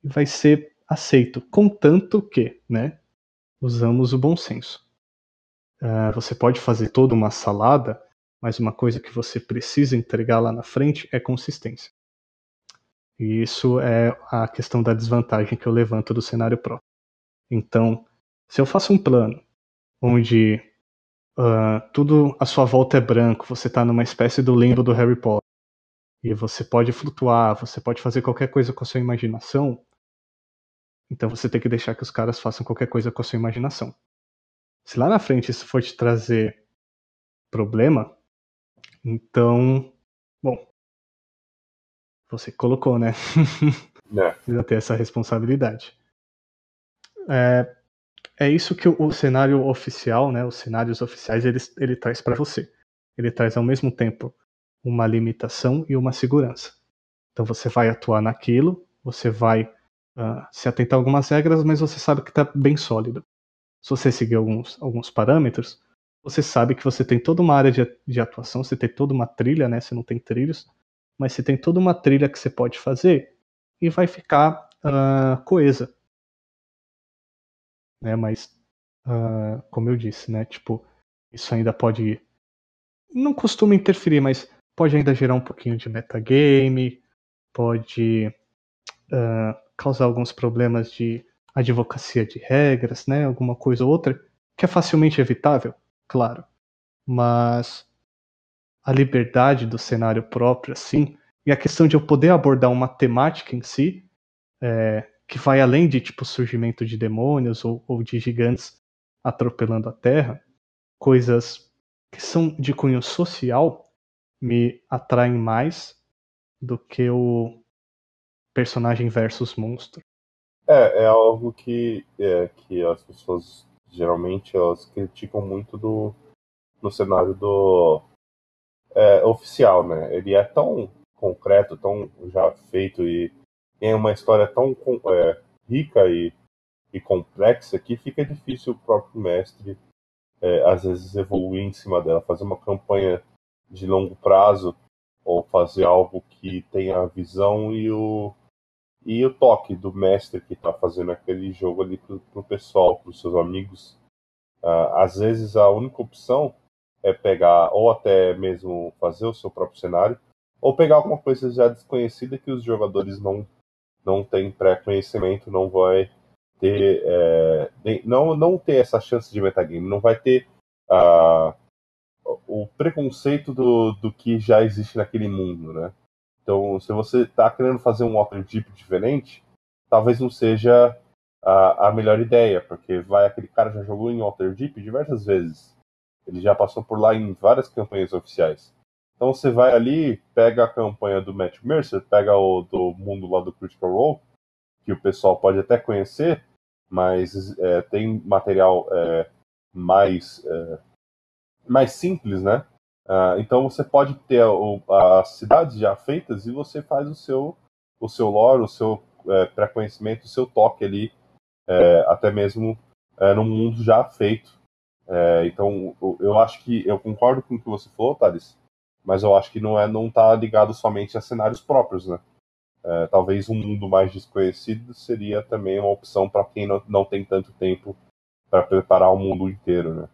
vai ser aceito, contanto que, né, usamos o bom senso. Uh, você pode fazer toda uma salada, mas uma coisa que você precisa entregar lá na frente é consistência. E isso é a questão da desvantagem que eu levanto do cenário próprio. Então, se eu faço um plano onde uh, tudo à sua volta é branco, você está numa espécie do limbo do Harry Potter, e você pode flutuar, você pode fazer qualquer coisa com a sua imaginação, então você tem que deixar que os caras façam qualquer coisa com a sua imaginação. Se lá na frente isso for te trazer problema, então, bom, você colocou, né? É. Precisa ter essa responsabilidade. É, é isso que o, cenário oficial, né? Os cenários oficiais, ele, ele traz para você. Ele traz ao mesmo tempo uma limitação e uma segurança. Então você vai atuar naquilo, você vai uh, se atentar a algumas regras, mas você sabe que está bem sólido. Se você seguir alguns, alguns parâmetros, você sabe que você tem toda uma área de, de atuação, você tem toda uma trilha, né? Você não tem trilhos, mas você tem toda uma trilha que você pode fazer e vai ficar uh, coesa. Né, mas, uh, como eu disse, né, tipo, isso ainda pode. Não costuma interferir, mas pode ainda gerar um pouquinho de metagame, pode uh, causar alguns problemas de advocacia de regras, né, alguma coisa ou outra, que é facilmente evitável, claro. Mas a liberdade do cenário próprio, assim, e a questão de eu poder abordar uma temática em si, é, que vai além de tipo surgimento de demônios ou, ou de gigantes atropelando a Terra, coisas que são de cunho social me atraem mais do que o personagem versus monstro. É, é algo que, é, que as pessoas geralmente elas criticam muito do, no cenário do é, oficial, né? Ele é tão concreto, tão já feito e tem uma história tão é, rica e, e complexa que fica difícil o próprio mestre é, às vezes evoluir em cima dela, fazer uma campanha de longo prazo ou fazer algo que tenha a visão e o e o toque do mestre que está fazendo aquele jogo ali pro, pro pessoal, pros seus amigos. Uh, às vezes a única opção é pegar, ou até mesmo fazer o seu próprio cenário, ou pegar alguma coisa já desconhecida que os jogadores não, não têm pré-conhecimento, não vai ter. É, não, não ter essa chance de metagame, não vai ter uh, o preconceito do, do que já existe naquele mundo, né? Então, se você está querendo fazer um Waterdeep diferente, talvez não seja a, a melhor ideia, porque vai aquele cara já jogou em Waterdeep diversas vezes. Ele já passou por lá em várias campanhas oficiais. Então você vai ali, pega a campanha do Matt Mercer, pega o do mundo lá do Critical Role, que o pessoal pode até conhecer, mas é, tem material é, mais, é, mais simples, né? Uh, então você pode ter o, as cidades já feitas e você faz o seu, o seu lore, o seu é, pré-conhecimento, o seu toque ali, é, até mesmo é, no mundo já feito. É, então eu acho que eu concordo com o que você falou, Thales, mas eu acho que não é não está ligado somente a cenários próprios, né? É, talvez um mundo mais desconhecido seria também uma opção para quem não, não tem tanto tempo para preparar o mundo inteiro, né?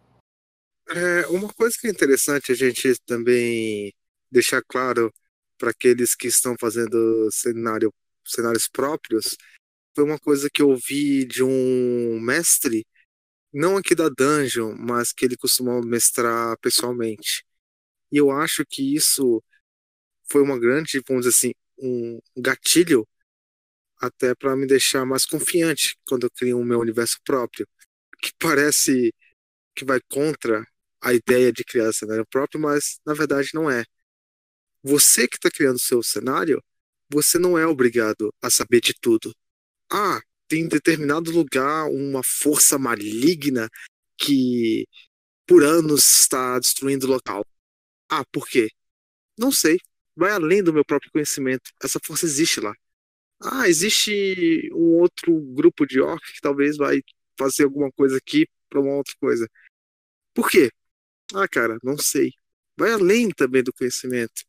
É, uma coisa que é interessante a gente também deixar claro para aqueles que estão fazendo cenário, cenários próprios foi uma coisa que eu ouvi de um mestre, não aqui da Dungeon, mas que ele costumava mestrar pessoalmente. E eu acho que isso foi uma grande, vamos dizer assim, um gatilho até para me deixar mais confiante quando eu crio o meu universo próprio, que parece que vai contra a ideia de criar cenário próprio, mas na verdade não é. Você que está criando o seu cenário, você não é obrigado a saber de tudo. Ah, tem determinado lugar uma força maligna que por anos está destruindo o local. Ah, por quê? Não sei. Vai além do meu próprio conhecimento. Essa força existe lá. Ah, existe um outro grupo de orc que talvez vai fazer alguma coisa aqui para uma outra coisa. Por quê? Ah, cara, não sei. Vai além também do conhecimento.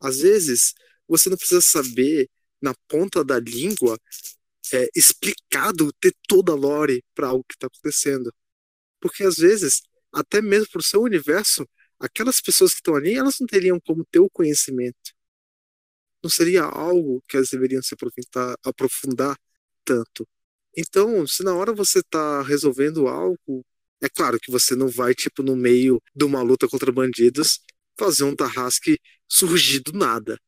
Às vezes, você não precisa saber na ponta da língua é, explicado, ter toda a lore para algo que está acontecendo. Porque às vezes, até mesmo para o seu universo, aquelas pessoas que estão ali, elas não teriam como ter o conhecimento. Não seria algo que elas deveriam se aprofundar, aprofundar tanto. Então, se na hora você está resolvendo algo é claro que você não vai, tipo, no meio de uma luta contra bandidos, fazer um Tarrasque surgir do nada.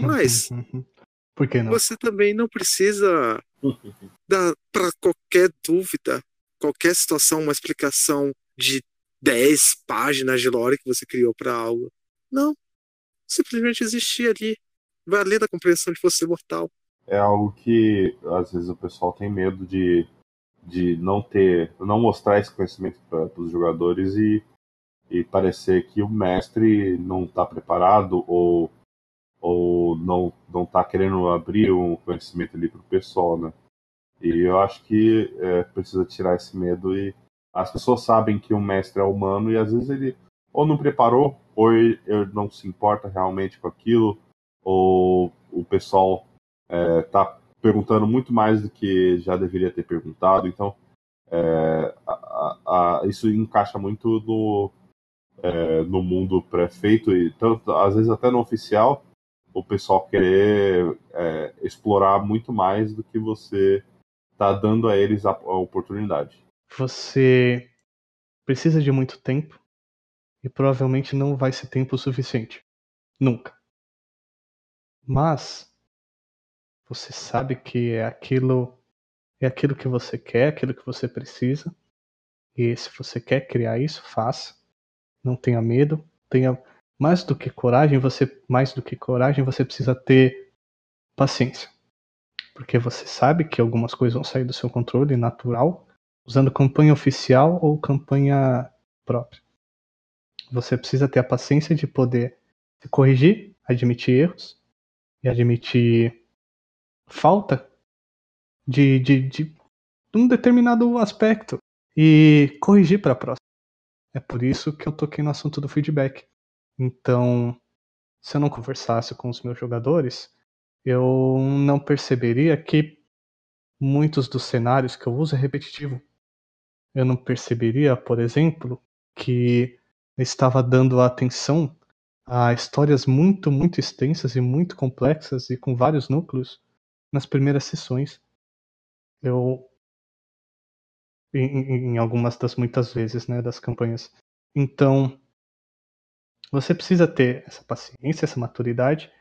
Mas Por que não? você também não precisa dar para qualquer dúvida, qualquer situação, uma explicação de 10 páginas de lore que você criou para algo. Não. Simplesmente existir ali. Vai além da compreensão de você mortal. É algo que às vezes o pessoal tem medo de de não ter, não mostrar esse conhecimento para os jogadores e, e parecer que o mestre não está preparado ou, ou não não está querendo abrir um conhecimento ali para o pessoal, né? E eu acho que é, precisa tirar esse medo e as pessoas sabem que o mestre é humano e às vezes ele ou não preparou ou ele, não se importa realmente com aquilo ou o pessoal está é, perguntando muito mais do que já deveria ter perguntado. Então, é, a, a, isso encaixa muito no, é, no mundo pré-feito e tanto às vezes até no oficial o pessoal querer é, explorar muito mais do que você está dando a eles a, a oportunidade. Você precisa de muito tempo e provavelmente não vai ser tempo suficiente. Nunca. Mas você sabe que é aquilo é aquilo que você quer, aquilo que você precisa. E se você quer criar isso, faça. Não tenha medo, tenha mais do que coragem, você mais do que coragem, você precisa ter paciência. Porque você sabe que algumas coisas vão sair do seu controle natural, usando campanha oficial ou campanha própria. Você precisa ter a paciência de poder se corrigir, admitir erros e admitir falta de, de, de um determinado aspecto e corrigir para a próxima. É por isso que eu toquei no assunto do feedback. Então, se eu não conversasse com os meus jogadores, eu não perceberia que muitos dos cenários que eu uso é repetitivo. Eu não perceberia, por exemplo, que estava dando atenção a histórias muito, muito extensas e muito complexas e com vários núcleos nas primeiras sessões. Eu em, em, algumas das muitas vezes, né, das campanhas. Então, você precisa ter essa paciência, essa maturidade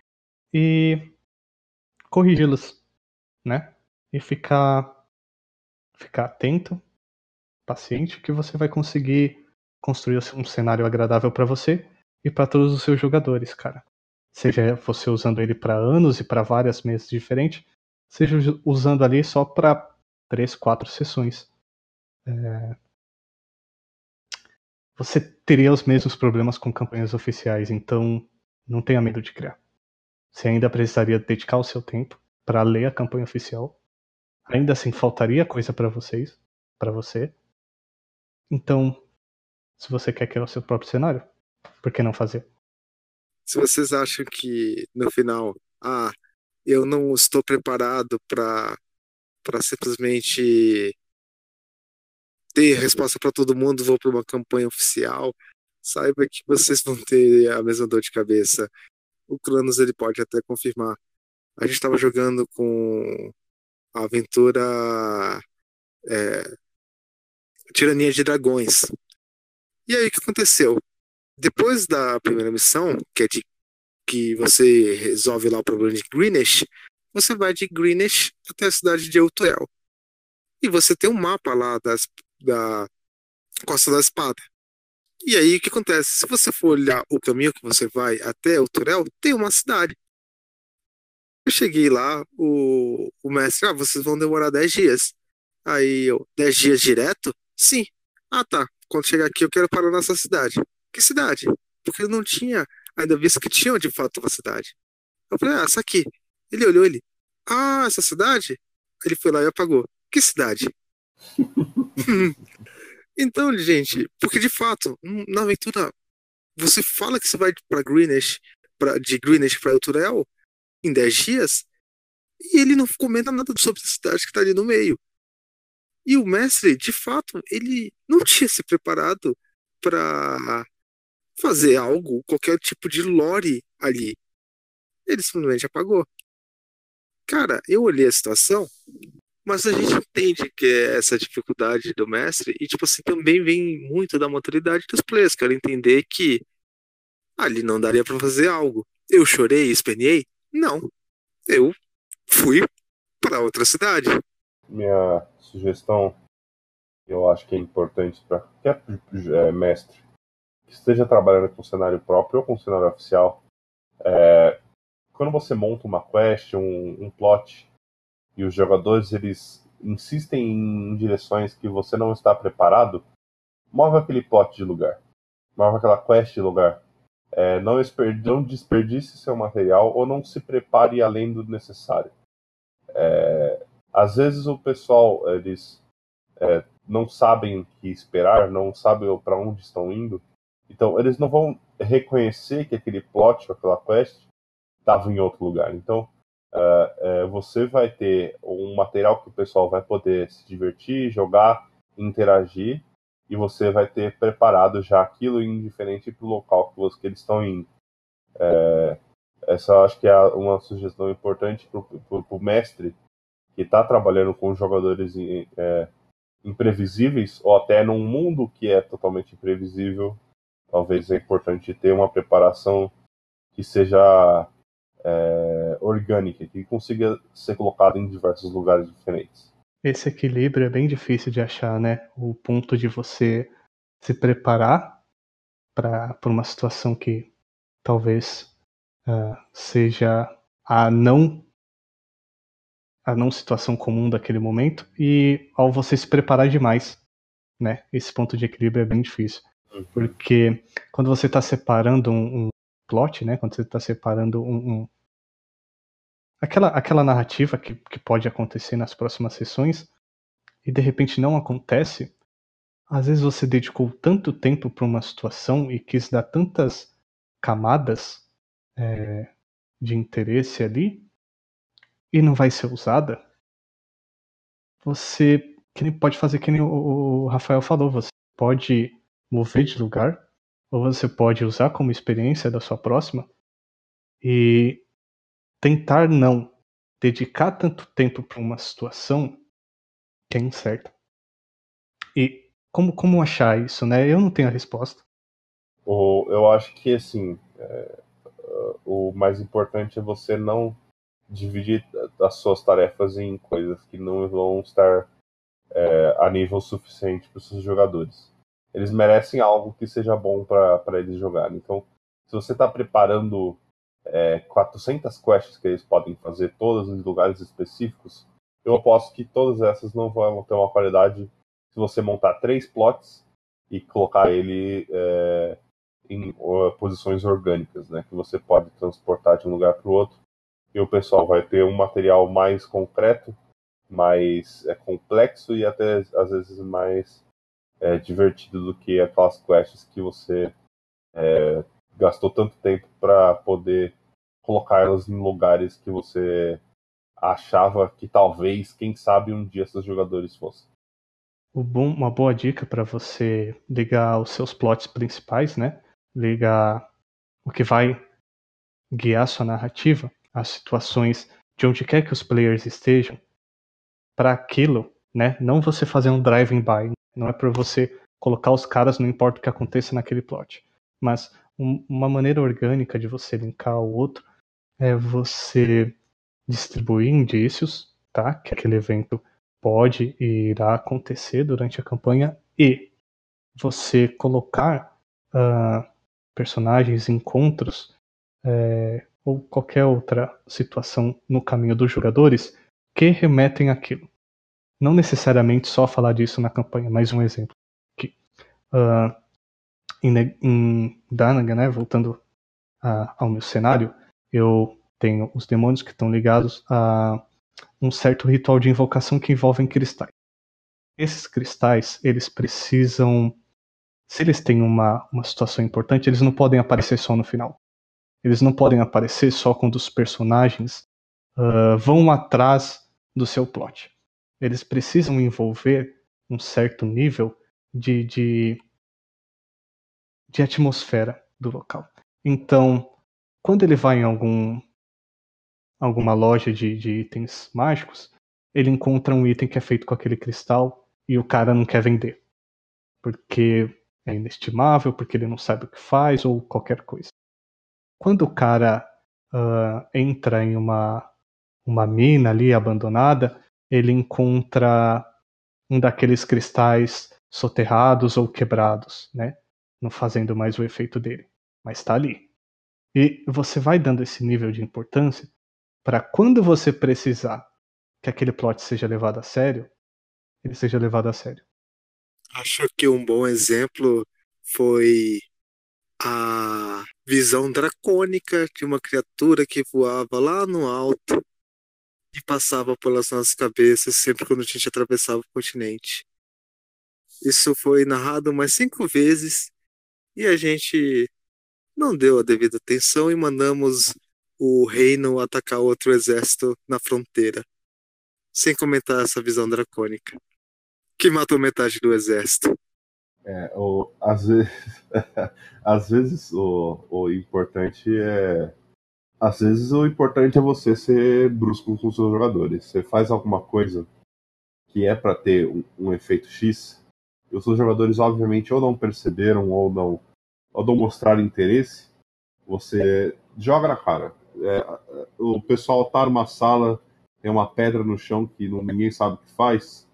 e corrigi-los, né? E ficar ficar atento, paciente, que você vai conseguir construir um cenário agradável para você e para todos os seus jogadores, cara. Seja você usando ele para anos e para várias mesas diferentes, seja usando ali só para três, quatro sessões. É... Você teria os mesmos problemas com campanhas oficiais, então não tenha medo de criar. Você ainda precisaria dedicar o seu tempo para ler a campanha oficial. Ainda assim faltaria coisa para vocês, para você. Então, se você quer criar o seu próprio cenário, por que não fazer? Se vocês acham que no final, ah, eu não estou preparado para para simplesmente ter resposta para todo mundo, vou para uma campanha oficial, saiba que vocês vão ter a mesma dor de cabeça. O Kranos ele pode até confirmar. A gente estava jogando com a aventura é, Tirania de Dragões. E aí o que aconteceu? Depois da primeira missão, que é de que você resolve lá o problema de Greenwich, você vai de Greenwich até a cidade de Eutuel. E você tem um mapa lá das, da Costa da Espada. E aí o que acontece? Se você for olhar o caminho que você vai até Eutuel, tem uma cidade. Eu cheguei lá, o, o mestre, ah, vocês vão demorar 10 dias. Aí eu, 10 dias direto? Sim. Ah, tá. Quando chegar aqui, eu quero parar nessa cidade. Que cidade? Porque ele não tinha ainda visto que tinha de fato uma cidade. Eu falei, ah, essa aqui. Ele olhou ele, ah, essa cidade? Ele foi lá e apagou. Que cidade? então, gente, porque de fato, na aventura, você fala que você vai para Greenwich, pra, de Greenwich para Euturel em 10 dias, e ele não comenta nada sobre a cidade que está ali no meio. E o mestre, de fato, ele não tinha se preparado para fazer algo, qualquer tipo de lore ali. Ele simplesmente apagou. Cara, eu olhei a situação, mas a gente entende que é essa dificuldade do mestre, e tipo assim, também vem muito da maturidade dos players. Quero entender que ali não daria para fazer algo. Eu chorei, espenhei? Não. Eu fui para outra cidade. Minha sugestão, eu acho que é importante para qualquer é, mestre que esteja trabalhando com cenário próprio ou com cenário oficial, é, quando você monta uma quest, um, um plot, e os jogadores eles insistem em direções que você não está preparado, move aquele plot de lugar, move aquela quest de lugar. É, não, não desperdice seu material ou não se prepare além do necessário. É, às vezes o pessoal eles é, não sabem o que esperar, não sabem para onde estão indo, então eles não vão reconhecer que aquele plot ou aquela quest estava em outro lugar. Então, uh, uh, você vai ter um material que o pessoal vai poder se divertir, jogar, interagir, e você vai ter preparado já aquilo indiferente para o local que, você, que eles estão indo. É, essa acho que é uma sugestão importante para o mestre que está trabalhando com jogadores é, imprevisíveis, ou até num mundo que é totalmente imprevisível, talvez é importante ter uma preparação que seja é, orgânica, que consiga ser colocada em diversos lugares diferentes. Esse equilíbrio é bem difícil de achar, né? O ponto de você se preparar para uma situação que talvez uh, seja a não a não situação comum daquele momento e ao você se preparar demais, né? Esse ponto de equilíbrio é bem difícil, uhum. porque quando você está separando um, um, plot, né? Quando você está separando um, um, aquela aquela narrativa que, que pode acontecer nas próximas sessões e de repente não acontece, às vezes você dedicou tanto tempo para uma situação e quis dar tantas camadas é, de interesse ali e não vai ser usada, você que nem pode fazer que nem o, Rafael falou, você pode mover de lugar, ou você pode usar como experiência da sua próxima e tentar não dedicar tanto tempo para uma situação que é incerta. E como, como achar isso, né? Eu não tenho a resposta. eu acho que, assim, é, o mais importante é você não dividir as suas tarefas em coisas que não vão estar é, a nível suficiente para os seus jogadores. Eles merecem algo que seja bom para eles jogarem. Então, se você está preparando é, 400 quests que eles podem fazer, todas em lugares específicos, eu aposto que todas essas não vão ter uma qualidade se você montar três plots e colocar ele é, em uh, posições orgânicas, né, que você pode transportar de um lugar para o outro. E o pessoal vai ter um material mais concreto, mais é, complexo e até às vezes mais é, divertido do que aquelas quests que você é, gastou tanto tempo para poder colocar elas em lugares que você achava que talvez, quem sabe, um dia seus jogadores fossem. Uma boa dica para você ligar os seus plots principais, né? liga o que vai guiar sua narrativa, as situações de onde quer que os players estejam, para aquilo, né? Não você fazer um driving by, não é para você colocar os caras, não importa o que aconteça naquele plot, mas um, uma maneira orgânica de você linkar o outro é você distribuir indícios, tá? Que aquele evento pode e irá acontecer durante a campanha e você colocar uh, personagens, encontros é, ou qualquer outra situação no caminho dos jogadores que remetem àquilo. Não necessariamente só falar disso na campanha, mais um exemplo. Aqui. Uh, em, em né, voltando ao meu cenário, eu tenho os demônios que estão ligados a um certo ritual de invocação que envolve cristais. Esses cristais, eles precisam se eles têm uma, uma situação importante, eles não podem aparecer só no final. Eles não podem aparecer só quando os personagens uh, vão atrás do seu plot. Eles precisam envolver um certo nível de, de, de atmosfera do local. Então, quando ele vai em algum alguma loja de, de itens mágicos, ele encontra um item que é feito com aquele cristal e o cara não quer vender. Porque é inestimável porque ele não sabe o que faz ou qualquer coisa. Quando o cara uh, entra em uma, uma mina ali abandonada, ele encontra um daqueles cristais soterrados ou quebrados, né? Não fazendo mais o efeito dele, mas está ali. E você vai dando esse nível de importância para quando você precisar que aquele plot seja levado a sério, ele seja levado a sério. Acho que um bom exemplo foi a visão dracônica de uma criatura que voava lá no alto e passava pelas nossas cabeças sempre quando a gente atravessava o continente. Isso foi narrado umas cinco vezes e a gente não deu a devida atenção e mandamos o reino atacar outro exército na fronteira. Sem comentar essa visão dracônica. Que matou metade do exército. É, o, às vezes, às vezes o, o importante é. Às vezes o importante é você ser brusco com os seus jogadores. Você faz alguma coisa que é para ter um, um, efeito X, e os seus jogadores obviamente ou não perceberam ou não, ou não mostraram interesse, você joga na cara. É, o pessoal tá numa sala, tem uma pedra no chão que não, ninguém sabe o que faz.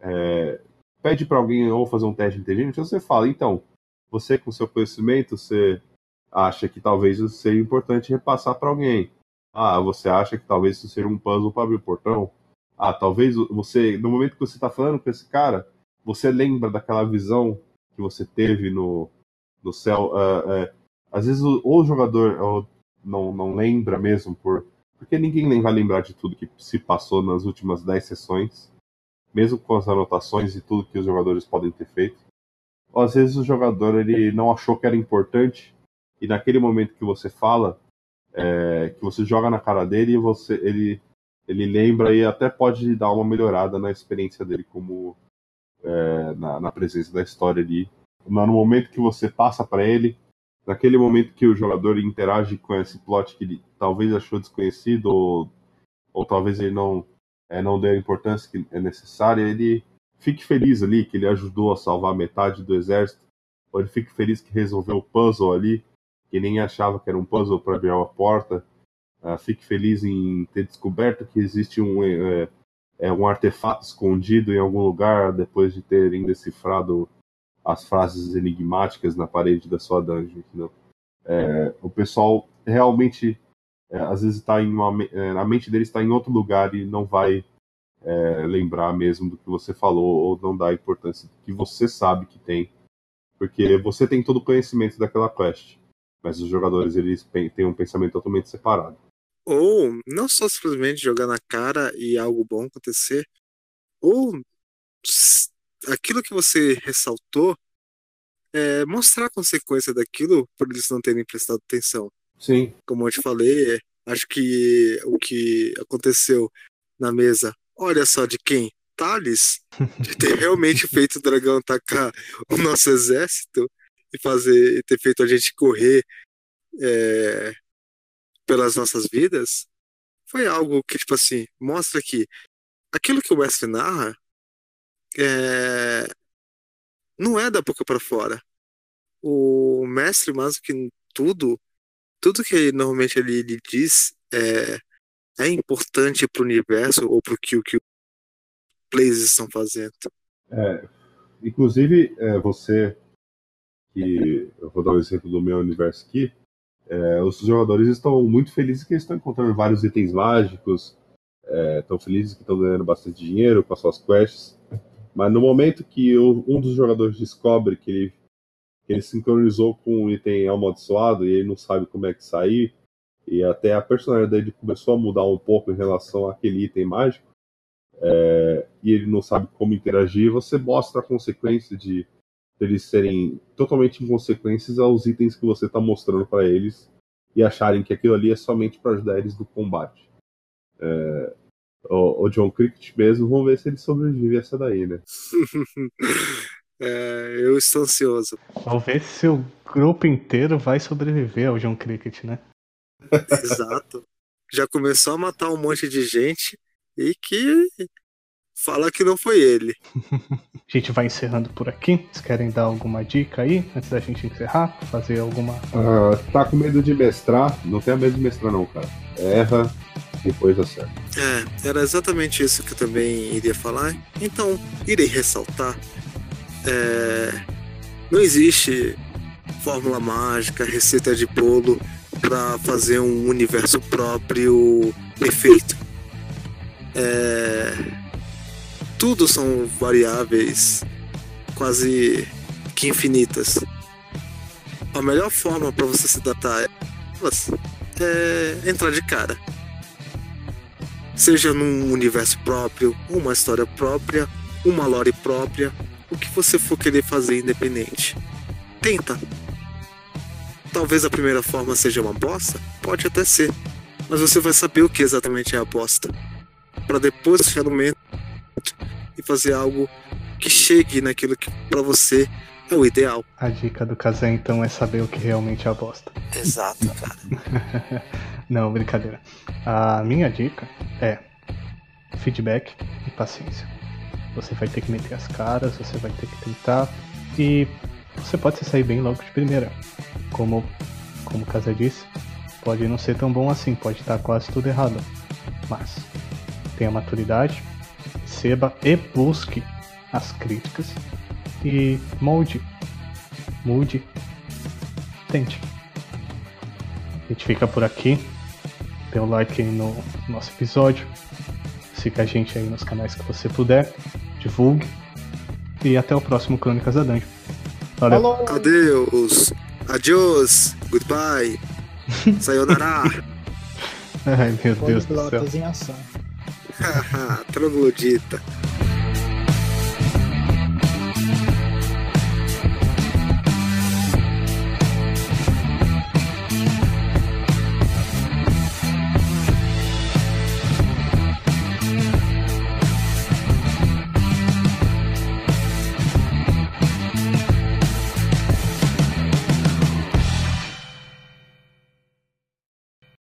É, pede para alguém ou fazer um teste de inteligência, você fala, então, você com seu conhecimento, você acha que talvez isso seja importante repassar para alguém. Ah, você acha que talvez isso seja um puzzle para abrir o portão? Ah, talvez você, no momento que você está falando com esse cara, você lembra daquela visão que você teve no, no céu. Uh, uh, às vezes o, o jogador não, não lembra mesmo, por, porque ninguém vai lembrar de tudo que se passou nas últimas 10 sessões, mesmo com as anotações e tudo que os jogadores podem ter feito. Ou às vezes o jogador ele não achou que era importante e naquele momento que você fala, é, que você joga na cara dele e você ele ele lembra e até pode dar uma melhorada na experiência dele como é, na, na, presença da história ali. No momento que você passa para ele, naquele momento que o jogador interage com esse plot que ele talvez achou desconhecido ou, ou talvez ele não é, não dê a importância que é necessária, ele fique feliz ali que ele ajudou a salvar metade do exército, ou ele fique feliz que resolveu o puzzle ali, que nem achava que era um puzzle para abrir uma porta Uh, fique feliz em ter descoberto que existe um, é, é, um artefato escondido em algum lugar depois de terem decifrado as frases enigmáticas na parede da sua dungeon. É, o pessoal realmente, é, às vezes, está em uma, é, a mente dele está em outro lugar e não vai é, lembrar mesmo do que você falou ou não dá a importância que você sabe que tem, porque você tem todo o conhecimento daquela quest, mas os jogadores eles têm um pensamento totalmente separado. Ou não só simplesmente jogar na cara e algo bom acontecer, ou aquilo que você ressaltou é, mostrar a consequência daquilo por eles não terem prestado atenção. Sim. Como eu te falei, acho que o que aconteceu na mesa, olha só de quem? Thales, de ter realmente feito o dragão atacar o nosso exército e fazer e ter feito a gente correr é, pelas nossas vidas foi algo que, tipo assim, mostra que aquilo que o Wesley narra é... não é da boca para fora. O mestre, mais do que tudo, tudo que normalmente ele, ele diz é, é importante para o universo ou para o que, que os players estão fazendo. É, inclusive, é, você, que eu vou dar um exemplo do meu universo aqui, é, os jogadores estão muito felizes que eles estão encontrando vários itens mágicos, é, estão felizes que estão ganhando bastante dinheiro com as suas quests. Mas no momento que um dos jogadores descobre que ele, ele sincronizou com um item amaldiçoado e ele não sabe como é que sair, e até a personalidade dele começou a mudar um pouco em relação àquele item mágico, é, e ele não sabe como interagir, você mostra a consequência de eles serem totalmente inconsequentes aos itens que você está mostrando para eles e acharem que aquilo ali é somente para ajudar eles no combate. É, o, o, John Cricket mesmo, vamos ver se ele sobrevive a essa daí, né? é, eu estou ansioso. Vamos ver se o grupo inteiro vai sobreviver ao John Cricket, né? Exato. Já começou a matar um monte de gente e que fala que não foi ele. a gente vai encerrando por aqui. Vocês querem dar alguma dica aí antes da gente encerrar? Fazer alguma. Uh, tá com medo de mestrar? Não tenha medo de mestrar, não, cara. Erra, depois acerta. É, era exatamente isso que eu também iria falar. Então, irei ressaltar. É, não existe fórmula mágica, receita de bolo para fazer um universo próprio perfeito. É, tudo são variáveis quase que infinitas. A melhor forma para você se adaptar é entrar de cara. Seja num universo próprio, uma história própria, uma lore própria, o que você for querer fazer independente. Tenta. Talvez a primeira forma seja uma bosta, pode até ser, mas você vai saber o que exatamente é a aposta. Pra depois chegar no momento e fazer algo que chegue naquilo que pra você é o ideal. A dica do Kazé então é saber o que realmente é a bosta. Exato, cara. Não, brincadeira. A minha dica é feedback e paciência. Você vai ter que meter as caras, você vai ter que tentar e você pode se sair bem logo de primeira. Como, como Kazé disse, pode não ser tão bom assim, pode estar quase tudo errado. Mas tenha maturidade, receba e busque as críticas e molde, mude, tente. A gente fica por aqui. Dê um like aí no nosso episódio. Siga a gente aí nos canais que você puder. Divulgue. E até o próximo Crônicas da Dungeon. Valeu. Falou! Adeus. Adiós. Goodbye. Sayonara. Ai meu Deus do céu. Em ação. Troglodita.